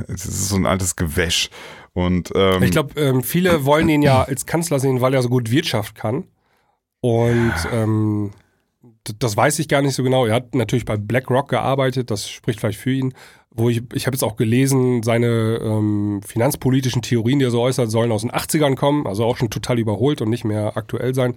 das ist so ein altes Gewäsch. Und ähm, Ich glaube, ähm, viele wollen ihn ja als Kanzler sehen, weil er so gut Wirtschaft kann. Und ähm, das weiß ich gar nicht so genau. Er hat natürlich bei BlackRock gearbeitet, das spricht vielleicht für ihn. Wo ich, ich habe jetzt auch gelesen, seine ähm, finanzpolitischen Theorien, die er so äußert, sollen aus den 80ern kommen, also auch schon total überholt und nicht mehr aktuell sein.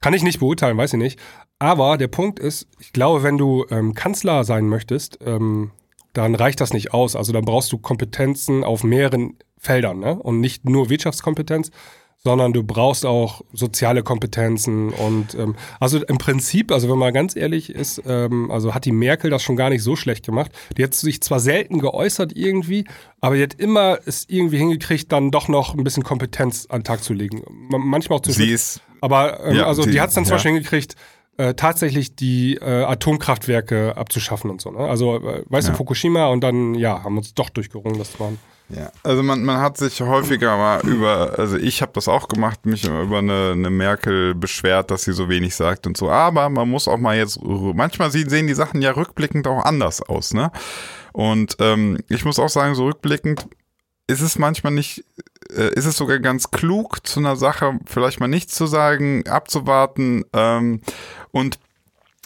Kann ich nicht beurteilen, weiß ich nicht. Aber der Punkt ist, ich glaube, wenn du ähm, Kanzler sein möchtest, ähm, dann reicht das nicht aus. Also dann brauchst du Kompetenzen auf mehreren Feldern ne? und nicht nur Wirtschaftskompetenz, sondern du brauchst auch soziale Kompetenzen und ähm, also im Prinzip, also wenn man ganz ehrlich ist, ähm, also hat die Merkel das schon gar nicht so schlecht gemacht. Die hat sich zwar selten geäußert irgendwie, aber die hat immer es irgendwie hingekriegt, dann doch noch ein bisschen Kompetenz an den Tag zu legen. Ma- Manchmal auch zu sie ist, aber ähm, Ja, also die, die- hat es dann zum ja. Beispiel hingekriegt, äh, tatsächlich die äh, Atomkraftwerke abzuschaffen und so. Ne? Also, äh, weißt Ja. du, Fukushima und dann, ja, haben uns doch durchgerungen, das zu machen. Ja, also man, man hat sich häufiger mal über, also ich habe das auch gemacht, mich über eine, eine Merkel beschwert, dass sie so wenig sagt und so. Aber man muss auch mal jetzt, manchmal sehen die Sachen ja rückblickend auch anders aus, ne? Und ähm, ich muss auch sagen, so rückblickend ist es manchmal nicht, äh, ist es sogar ganz klug, zu einer Sache vielleicht mal nichts zu sagen, abzuwarten. Ähm, und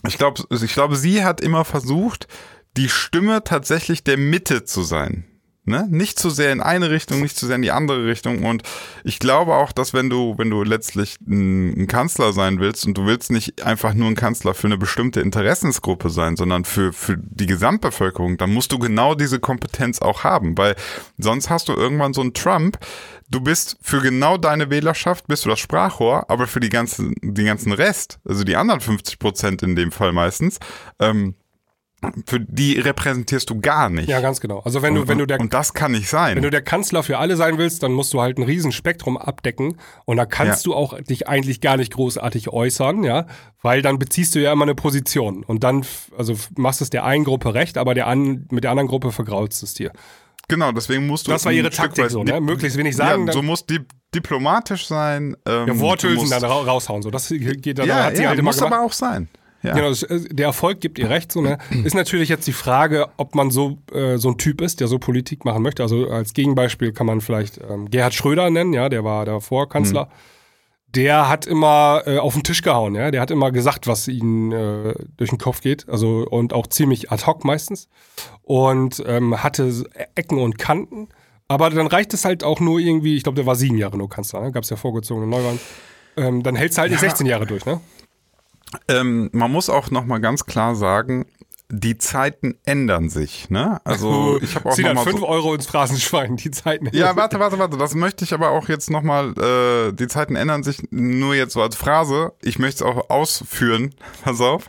ich glaube, ich glaube, sie hat immer versucht, die Stimme tatsächlich der Mitte zu sein. Ne? Nicht zu sehr in eine Richtung, nicht zu sehr in die andere Richtung. Und ich glaube auch, dass wenn du, wenn du letztlich ein, Kanzler sein willst und du willst nicht einfach nur ein Kanzler für eine bestimmte Interessensgruppe sein, sondern für, für die Gesamtbevölkerung, dann musst du genau diese Kompetenz auch haben, weil sonst hast du irgendwann so einen Trump, du bist für genau deine Wählerschaft, bist du das Sprachrohr, aber für die ganzen, den ganzen Rest, also die anderen 50 Prozent in dem Fall meistens, ähm, für die repräsentierst du gar nicht. Ja, ganz genau. Also wenn du, wenn du der und das kann nicht sein. wenn du der Kanzler für alle sein willst, dann musst du halt ein riesen Spektrum abdecken und da kannst Ja. du auch dich eigentlich gar nicht großartig äußern, ja, weil dann beziehst du ja immer eine Position und dann also machst es der einen Gruppe recht, aber der an, mit der anderen Gruppe vergraulst es dir. Genau, deswegen musst du. Das war ihre Taktik so, ne? Möglichst wenig sagen, Ja, du musst di diplomatisch sein. Ähm, Ja, Worthülsen dann ra raushauen, so das geht dann Ja, hat sie ja halt muss gemacht. aber auch sein. Ja. Genau, äh, der Erfolg gibt ihr recht. So, ne? [CLEARS THROAT] Ist natürlich jetzt die Frage, ob man so, äh, so ein Typ ist, der so Politik machen möchte. Also als Gegenbeispiel kann man vielleicht ähm, Gerhard Schröder nennen, ja, der war davor Kanzler. Der hat immer äh, auf den Tisch gehauen, ja. Der hat immer gesagt, was ihm äh, durch den Kopf geht. Also und auch ziemlich ad hoc meistens. Und ähm, hatte so Ecken und Kanten. Aber dann reicht es halt auch nur irgendwie, ich glaube, der war sieben Jahre nur Kanzler, ne? Gab es ja vorgezogene Neuwahlen. Ähm, dann hältst du halt nicht 16 Jahre durch, ne? Ähm, man muss auch noch mal ganz klar sagen, die Zeiten ändern sich. Ne? Also [LAUGHS] ich habe auch Zieh noch dann mal 5 so, Euro ins Phrasenschwein, die Zeiten. Ja, warte, warte, warte. Das möchte ich aber auch jetzt nochmal, äh, die Zeiten ändern sich nur jetzt so als Phrase. Ich möchte es auch ausführen. [LAUGHS] Pass auf.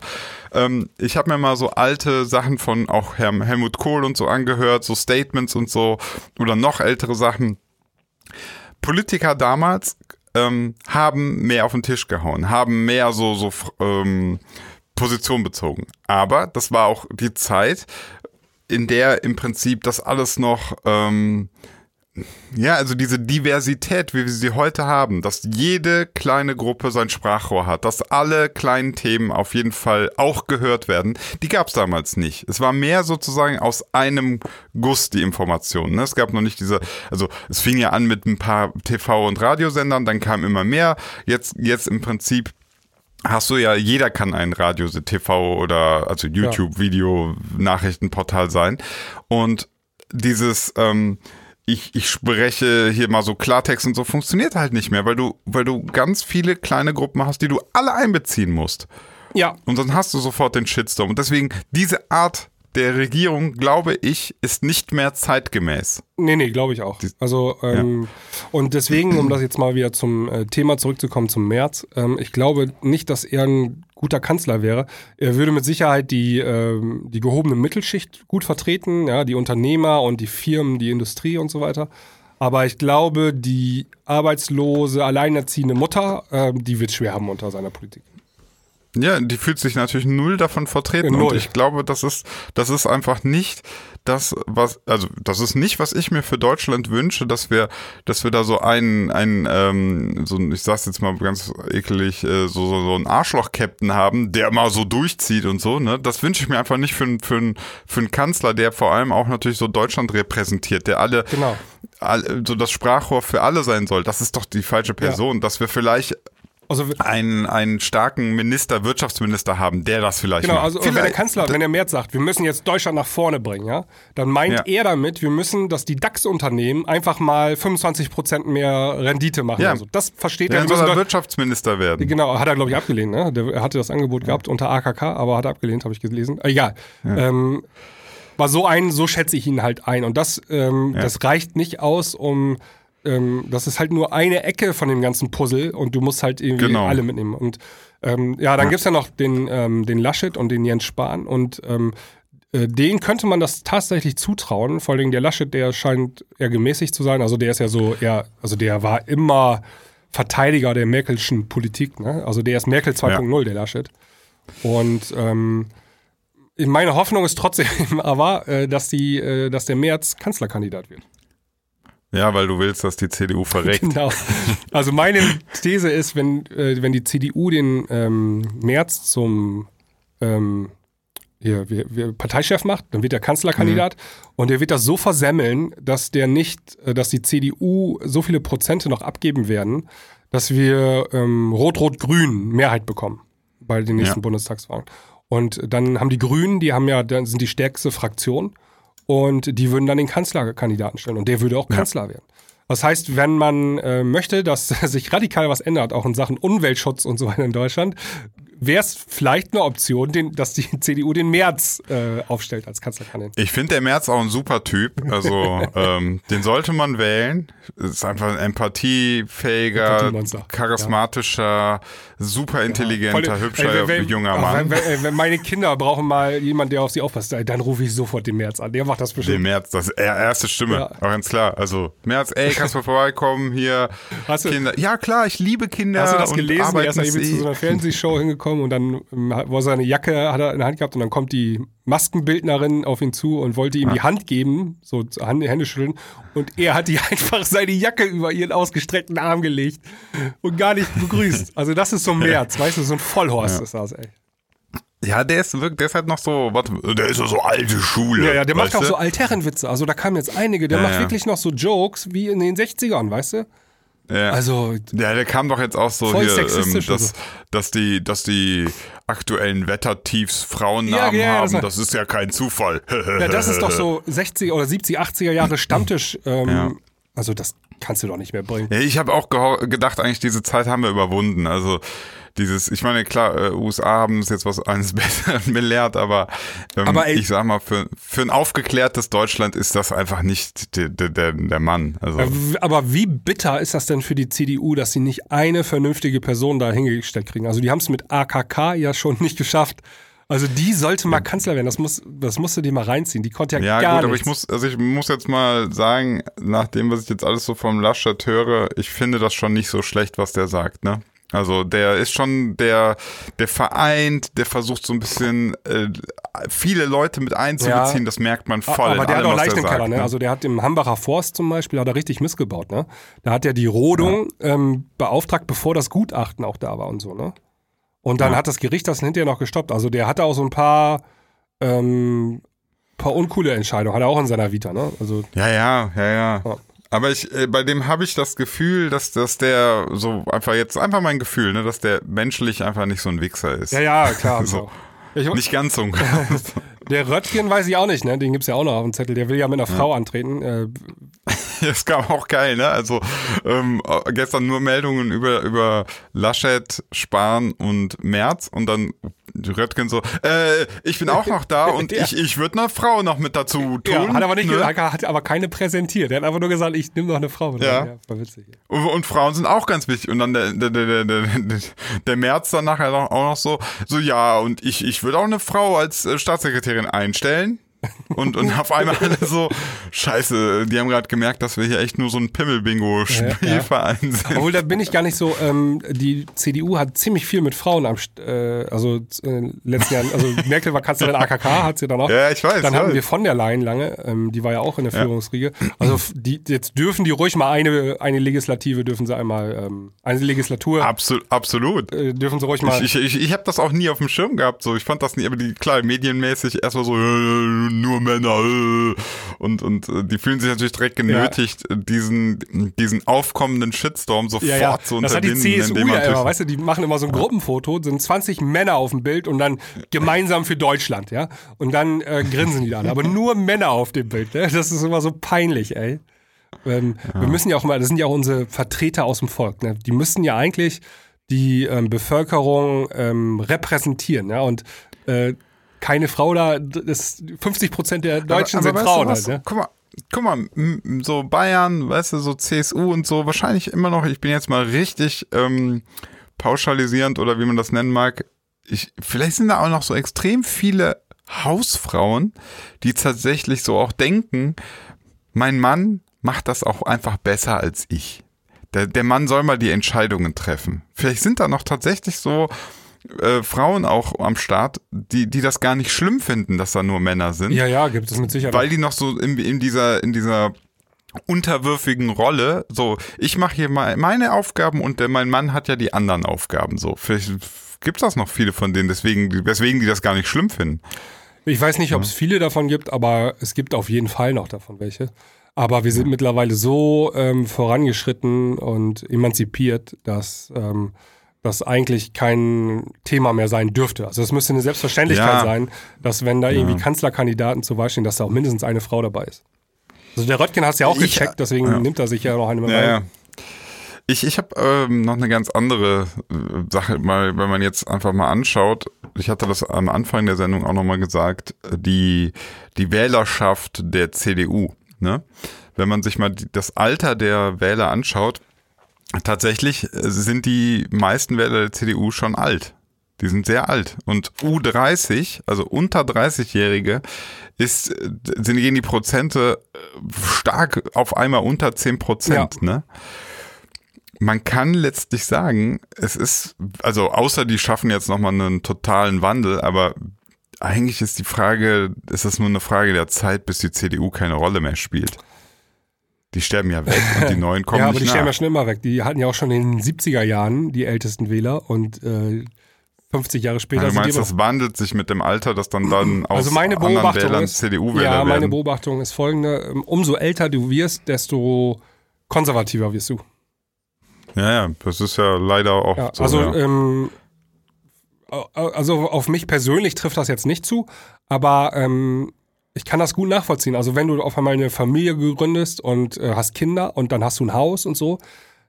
Ähm, ich habe mir mal so alte Sachen von auch Herrn Helmut Kohl und so angehört, so Statements und so, oder noch ältere Sachen. Politiker damals ähm, haben mehr auf den Tisch gehauen, haben mehr so, so ähm, Position bezogen. Aber das war auch die Zeit, in der im Prinzip das alles noch, ähm, ja, also diese Diversität, wie wir sie heute haben, dass jede kleine Gruppe sein Sprachrohr hat, dass alle kleinen Themen auf jeden Fall auch gehört werden, die gab es damals nicht. Es war mehr sozusagen aus einem Guss die Informationen. Ne? Es gab noch nicht diese, also es fing ja an mit ein paar TV- und Radiosendern, dann kam immer mehr. Jetzt, jetzt im Prinzip hast du ja, jeder kann ein Radio, TV oder also YouTube, Video, Nachrichtenportal sein. Und dieses, ähm, ich, ich spreche hier mal so Klartext und so funktioniert halt nicht mehr, weil du, weil du ganz viele kleine Gruppen hast, die du alle einbeziehen musst. Ja, Und dann hast du sofort den Shitstorm. Und deswegen, diese Art der Regierung, glaube ich, ist nicht mehr zeitgemäß. Nee, nee, glaube ich auch. Also, ähm, und deswegen, um das jetzt mal wieder zum äh, Thema zurückzukommen, zum März, ähm, ich glaube nicht, dass er ein guter Kanzler wäre. Er würde mit Sicherheit die, ähm, die gehobene Mittelschicht gut vertreten, ja, die Unternehmer und die Firmen, die Industrie und so weiter. Aber ich glaube, die arbeitslose, alleinerziehende Mutter, ähm, die wird schwer haben unter seiner Politik. Ja, die fühlt sich natürlich null davon vertreten. Null. Und ich glaube, das ist, das ist einfach nicht das, was, also das ist nicht, was ich mir für Deutschland wünsche, dass wir, dass wir da so einen, einen, ähm, so ich sag's jetzt mal ganz ekelig, äh, so, so, so einen Arschloch-Captain haben, der mal so durchzieht und so, ne? Das wünsche ich mir einfach nicht für, einen- für, einen- für einen Kanzler, der vor allem auch natürlich so Deutschland repräsentiert, der alle, Genau. so das Sprachrohr für alle sein soll. Das ist doch die falsche Person, dass wir vielleicht Also, einen, einen starken Minister, Wirtschaftsminister haben, der das vielleicht Genau, macht. also und wenn der Vielleicht- Kanzler, wenn der Merz sagt, wir müssen jetzt Deutschland nach vorne bringen, ja, dann meint Ja. er damit, wir müssen, dass die DAX-Unternehmen einfach mal 25% mehr Rendite machen. Ja. Also das versteht Dann er. wir soll müssen er Wirtschaftsminister werden. Genau, hat er, glaube ich, abgelehnt. Ne? Der, er hatte das Angebot gehabt unter AKK, aber hat abgelehnt, habe ich gelesen. Äh, Egal. Ähm, war so ein, so schätze ich ihn halt ein. Und das, ähm, das reicht nicht aus, um ähm, das ist halt nur eine Ecke von dem ganzen Puzzle und du musst halt irgendwie Genau. alle mitnehmen. Und ähm, ja, dann gibt's ja noch den, ähm, den Laschet und den Jens Spahn und ähm, äh, den könnte man das tatsächlich zutrauen. Vor allen Dingen der Laschet, der scheint eher gemäßigt zu sein. Also der ist ja so eher, also der war immer Verteidiger der Merkelschen Politik. Ne? Also der ist Merkel 2.0, der Laschet. Und ähm, meine Hoffnung ist trotzdem [LAUGHS] aber, äh, dass, die, äh, dass der März Kanzlerkandidat wird. Ja, weil du willst, dass die CDU verreckt. Genau. Also meine These ist, wenn, äh, wenn die CDU den ähm, März zum ähm, hier, wie, wie, Parteichef macht, dann wird er Kanzlerkandidat und er wird das so versemmeln, dass der nicht, äh, dass die CDU so viele Prozente noch abgeben werden, dass wir ähm, Rot-Rot-Grün Mehrheit bekommen bei den nächsten Ja. Bundestagswahlen. Und dann haben die Grünen, die haben ja, dann sind die stärkste Fraktion und die würden dann den Kanzlerkandidaten stellen und der würde auch Kanzler werden. Das heißt, wenn man äh, möchte, dass [LAUGHS] sich radikal was ändert, auch in Sachen Umweltschutz und so weiter in Deutschland, wäre es vielleicht eine Option, den, dass die [LAUGHS] CDU den März äh, aufstellt als Kanzlerkandidat. Ich finde der Merz auch ein super Typ. Also [LAUGHS] ähm, den sollte man wählen. Ist einfach ein empathiefähiger, charismatischer, super intelligenter, Voll- hübscher ey, wenn- junger Mann. Wenn, wenn, wenn meine Kinder brauchen mal jemanden, der auf sie aufpasst, ey, dann rufe ich sofort den März an. Der macht das Den bestimmt. Merz, das er- erste Stimme, Ja. auch ganz klar. Also Merz, ey, kannst du [LAUGHS] vorbeikommen hier? Hast du- Kinder. Ja klar, ich liebe Kinder. Hast du das und gelesen? Er ist irgendwie zu so einer Fernsehshow hingekommen und dann ähm, war seine Jacke hat er in der Hand gehabt und dann kommt die Maskenbildnerin auf ihn zu und wollte ihm die Hand geben, so Hände schütteln und er hat die [LAUGHS] einfach seine Jacke über ihren ausgestreckten Arm gelegt und gar nicht begrüßt. Also das ist so ein März, weißt du, so ein Vollhorst ist das, ey. Ja, der ist wirklich, der ist halt noch so, warte, der ist ja so alte Schule. Ja, ja, der macht auch du? so Altherrenwitze. Also da kamen jetzt einige, der Ja, macht ja. wirklich noch so Jokes wie in den 60ern, weißt du? Ja. Also Ja, der kam doch jetzt auch so hier, ähm, dass, so. dass die, dass die aktuellen Wettertiefs Frauennamen Ja, ja, das haben. war- Das ist ja kein Zufall. Ja, das ist doch [LAUGHS] so 60 oder 70, 80er Jahre Stammtisch. Ähm. Also das kannst du doch nicht mehr bringen. Ja, ich habe auch gedacht, eigentlich diese Zeit haben wir überwunden. Also dieses, ich meine, klar, äh, USA haben uns jetzt was [LAUGHS] eines Besseren belehrt, aber, ähm, Aber ey- ich sag mal, für, für ein aufgeklärtes Deutschland ist das einfach nicht der, der, der, Mann. Also, w- Aber wie bitter ist das denn für die CDU, dass sie nicht eine vernünftige Person da hingestellt kriegen? Also die haben es mit AKK ja schon nicht geschafft. Also die sollte mal Kanzler werden. Das, muss, das musst du dir mal reinziehen. Die konnte ja, Ja, gar gut, aber ich muss, also ich muss jetzt mal sagen, nach dem, was ich jetzt alles so vom Laschet höre, ich finde das schon nicht so schlecht, was der sagt, ne? Also der ist schon der, der vereint, der versucht so ein bisschen äh, viele Leute mit einzubeziehen, Ja. das merkt man voll. aber der hat allem, auch was leicht im Keller, sagt, ne? Also der hat im Hambacher Forst zum Beispiel, hat er richtig missgebaut, ne? Da hat er die Rodung ähm, beauftragt, bevor das Gutachten auch da war und so, ne? Und dann Ja. hat das Gericht das hinterher noch gestoppt. Also der hatte auch so ein paar, ähm, paar uncoole Entscheidungen, hat er auch in seiner Vita, ne? Also Ja, ja, ja, ja. Ja. Aber ich, äh, bei dem habe ich das Gefühl, dass, dass der so einfach jetzt, einfach mein Gefühl, ne, dass der menschlich einfach nicht so ein Wichser ist. Ja, ja, klar. [LAUGHS] So. so. Ich, Nicht ganz so. [LAUGHS] der Röttgen weiß ich auch nicht, ne? Den gibt's ja auch noch auf dem Zettel. Der will ja mit einer Frau antreten. Äh, [LAUGHS] Das kam auch geil, ne? Also ähm, gestern nur Meldungen über, über Laschet, Spahn und Merz und dann Röttgen so, äh, ich bin auch noch da [LAUGHS] und Ja. ich, ich würde eine Frau noch mit dazu tun. ja, hat aber nicht ne? gesagt, hat aber keine präsentiert. Der hat einfach nur gesagt, ich nehme noch eine Frau. mit. Ja. ja war witzig. Und, und Frauen sind auch ganz wichtig. Und dann der, der, der, der, der, der März dann nachher auch noch so, so ja, und ich, ich würde auch eine Frau als äh, Staatssekretärin einstellen. Und, und auf einmal alle so, scheiße, die haben gerade gemerkt, dass wir hier echt nur so ein Pimmel-Bingo-Spielverein sind. Obwohl, da bin ich gar nicht so, ähm, die CDU hat ziemlich viel mit Frauen am, äh, also äh, letzten Jahren, also [LAUGHS] Merkel war Kanzlerin AKK, hat sie dann auch. Ja, ich weiß, Dann ja. hatten wir von der Leyen lange, ähm, die war ja auch in der Führungsriege. Also die, jetzt dürfen die ruhig mal eine, eine Legislative, dürfen sie einmal, ähm, eine Legislatur, Absolut, absolut. äh, dürfen sie ruhig mal. Ich, ich, ich, ich habe das auch nie auf dem Schirm gehabt. So, ich fand das nie, aber die klar medienmäßig erstmal so nur Männer äh, und und äh, die fühlen sich natürlich direkt genötigt, diesen diesen aufkommenden Shitstorm sofort ja, ja. zu Das hat die unterbinden. CSU ja immer, weißt du, die machen immer so ein Gruppenfoto, sind 20 Männer auf dem Bild und dann gemeinsam für Deutschland, ja. Und dann äh, grinsen die dann. Aber nur Männer auf dem Bild, ne? Das ist immer so peinlich, ey. Ähm, Wir müssen ja auch mal, das sind ja auch unsere Vertreter aus dem Volk, ne? Die müssten ja eigentlich die ähm, Bevölkerung ähm, repräsentieren, ja. Und äh, keine Frau da, das 50 Prozent der Deutschen aber, sind aber Frauen weißt du halt, ne? Guck mal, guck mal, so Bayern, weißt du, so CSU und so, wahrscheinlich immer noch, ich bin jetzt mal richtig ähm, pauschalisierend oder wie man das nennen mag. Ich, vielleicht sind da auch noch so extrem viele Hausfrauen, die tatsächlich so auch denken, mein Mann macht das auch einfach besser als ich. Der, der Mann soll mal die Entscheidungen treffen. Vielleicht sind da noch tatsächlich so äh, Frauen auch am Start, die, die das gar nicht schlimm finden, dass da nur Männer sind. Ja, ja, gibt es mit Sicherheit. weil die noch so in, in dieser in dieser unterwürfigen Rolle so ich mache hier mal meine Aufgaben und der, mein Mann hat ja die anderen Aufgaben so. Vielleicht gibt das noch viele von denen deswegen weswegen die das gar nicht schlimm finden. Ich weiß nicht, ob es viele davon gibt, aber es gibt auf jeden Fall noch davon welche. Aber wir sind mittlerweile so ähm, vorangeschritten und emanzipiert, dass ähm, das eigentlich kein Thema mehr sein dürfte. Also es müsste eine Selbstverständlichkeit Ja. sein, dass wenn da irgendwie Kanzlerkandidaten zur Wahl stehen, dass da auch mindestens eine Frau dabei ist. Also der Röttgen hast ja auch Ich- gecheckt, deswegen ja. nimmt er sich ja noch eine mit ja, rein. ja. ich ich habe ähm, noch eine ganz andere äh, Sache mal wenn man jetzt einfach mal anschaut ich hatte das am Anfang der Sendung auch noch mal gesagt äh, die die Wählerschaft der CDU ne wenn man sich mal die, das Alter der Wähler anschaut Tatsächlich äh, sind die meisten Wähler der CDU schon alt. Die sind sehr alt. Und U30, also unter 30-Jährige, ist, äh, sind gehen die Prozente äh, stark auf einmal unter 10 Prozent, ne? Man kann letztlich sagen, es ist, also außer die schaffen jetzt nochmal einen totalen Wandel, aber eigentlich ist die Frage, ist es nur eine Frage der Zeit, bis die CDU keine Rolle mehr spielt. Die sterben ja weg und die neuen kommen ja, aber die nach. stellen ja schon immer weg. Die hatten ja auch schon in den 70er Jahren die ältesten Wähler und äh, 50 Jahre später Also du meinst, das wandelt sich mit dem Alter, dass dann dann aus Also meine anderen Beobachtung Wählern CDU-Wähler ja, meine werden? Beobachtung ist folgende: Umso älter du wirst, desto konservativer wirst du. Ja, ja, das ist ja leider auch Ja, so. also, ja. ähm, also auf mich persönlich trifft das jetzt nicht zu, aber ähm, ich kann das gut nachvollziehen. Also wenn du auf einmal eine Familie gründest und äh, hast Kinder und dann hast du ein Haus und so,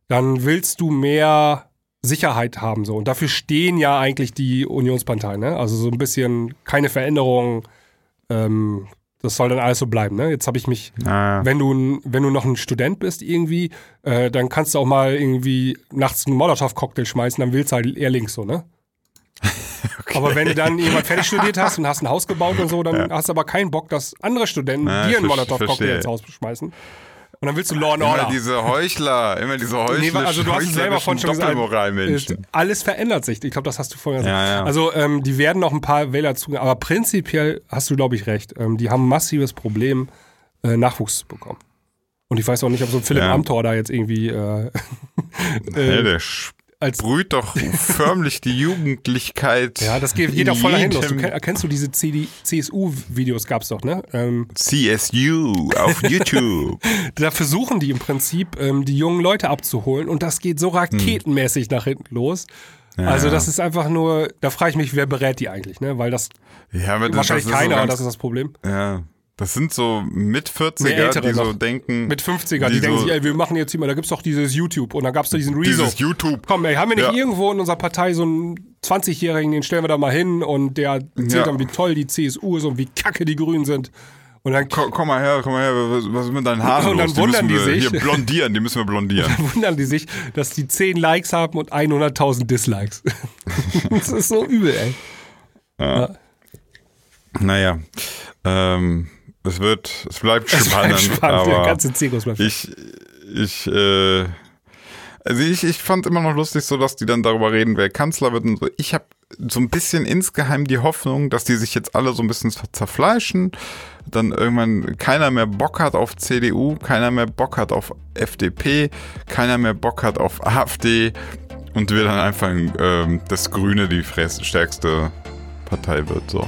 dann willst du mehr Sicherheit haben so. Und dafür stehen ja eigentlich die Unionsparteien. Ne? Also so ein bisschen keine Veränderung. Ähm, das soll dann alles so bleiben. Ne? Jetzt habe ich mich Ah, wenn du, wenn du noch ein Student bist irgendwie, äh, dann kannst du auch mal irgendwie nachts einen Molotow-Cocktail schmeißen, dann willst du halt eher links so, ne? [LAUGHS] Aber wenn du dann jemand fertig studiert hast und hast ein Haus gebaut und so, dann hast du aber keinen Bock, dass andere Studenten Ja, dir einen Molotow-Cocktail verstehe. ins Haus schmeißen. Und dann willst du Law and immer Order. diese Heuchler, immer diese Heuchler, Nee, also du hast es selber von schon gesagt. Alles verändert sich. Ich glaube, das hast du vorher gesagt. Ja, ja. Also ähm, die werden noch ein paar Wähler zu, aber prinzipiell hast du, glaube ich, recht. Ähm, die haben ein massives Problem, äh, Nachwuchs zu bekommen. Und ich weiß auch nicht, ob so ein Philipp Ja. Amthor da jetzt irgendwie äh, [LAUGHS] Hey, der, als brüht doch förmlich die Jugendlichkeit. ja, das geht, geht auch voll dahin los. Du kennst du diese CSU-Videos, gab's doch, ne? Ähm, CSU auf [LAUGHS] YouTube. da versuchen die im Prinzip, ähm, die jungen Leute abzuholen und das geht so raketenmäßig nach hinten los. also ja. das ist einfach nur, da frage ich mich, wer berät die eigentlich, ne? Weil das ja, wahrscheinlich das ist so keiner, ganz, das ist das Problem. Ja, das sind so mit Nee, 40er, Ältere die so noch. denken. Mit 50er, die, denken so, sich, ey, wir machen jetzt hier mal, da gibt's doch dieses YouTube und dann gab's da diesen Rezo. dieses YouTube. Komm, ey, haben wir nicht Ja. irgendwo in unserer Partei so einen 20-Jährigen, den stellen wir da mal hin und der erzählt Ja. dann, wie toll die CSU ist und wie kacke die Grünen sind. Und dann Komm, komm mal her, komm mal her, was, was ist mit deinen Haaren Und dann los? wundern müssen die wir sich. Hier blondieren, die müssen wir blondieren. [LAUGHS] wundern die sich, dass die 10 Likes haben und 100.000 Dislikes. [LAUGHS] das ist so übel, ey. naja, ähm, es wird, es bleibt Es bleibt spannend, spannend, der ganze Zirkus bleibt ich, ich, äh, also ich, ich fand immer noch lustig, so dass die dann darüber reden, wer Kanzler wird und so. Ich habe so ein bisschen insgeheim die Hoffnung, dass die sich jetzt alle so ein bisschen zerfleischen, dann irgendwann keiner mehr Bock hat auf CDU, keiner mehr Bock hat auf FDP, keiner mehr Bock hat auf AfD und wir dann einfach ähm, das Grüne die stärkste Partei wird. So.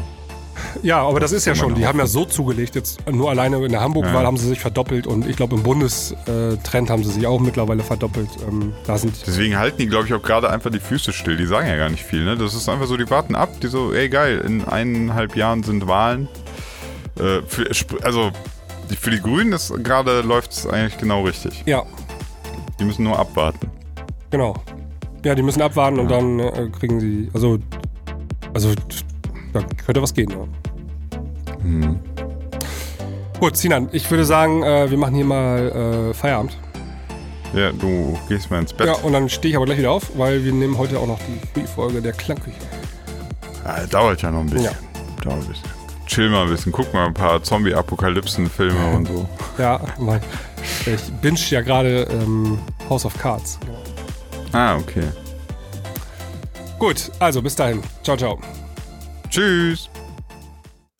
Ja, aber das ist ja schon, die haben ja so zugelegt, jetzt nur alleine in der Hamburg-Wahl Ja. haben sie sich verdoppelt und ich glaube im Bundestrend haben sie sich auch mittlerweile verdoppelt. Ähm, da sind Deswegen halten die, glaube ich, auch gerade einfach die Füße still. Die sagen ja gar nicht viel. Ne? Das ist einfach so, die warten ab. Die so, ey geil, in eineinhalb Jahren sind Wahlen. Äh, für, also für die Grünen ist gerade läuft es eigentlich genau richtig. ja, Die müssen nur abwarten. genau. Ja, die müssen abwarten und dann äh, kriegen sie, also, also da könnte was gehen. Ja. Hm. Gut, Sinan, ich würde sagen, äh, wir machen hier mal äh, Feierabend. Ja, du gehst mal ins Bett. Ja, und dann stehe ich aber gleich wieder auf, weil wir nehmen heute auch noch die Free-Folge der Klangküche. Ah, dauert ja noch ein bisschen. Dauert ein bisschen. Chill mal ein bisschen. Guck mal ein paar Zombie-Apokalypsen-Filme und so. Ja, mein, ich binge ja gerade ähm, House of Cards. Ah, okay. Gut, also bis dahin. Ciao, ciao. Tschüss.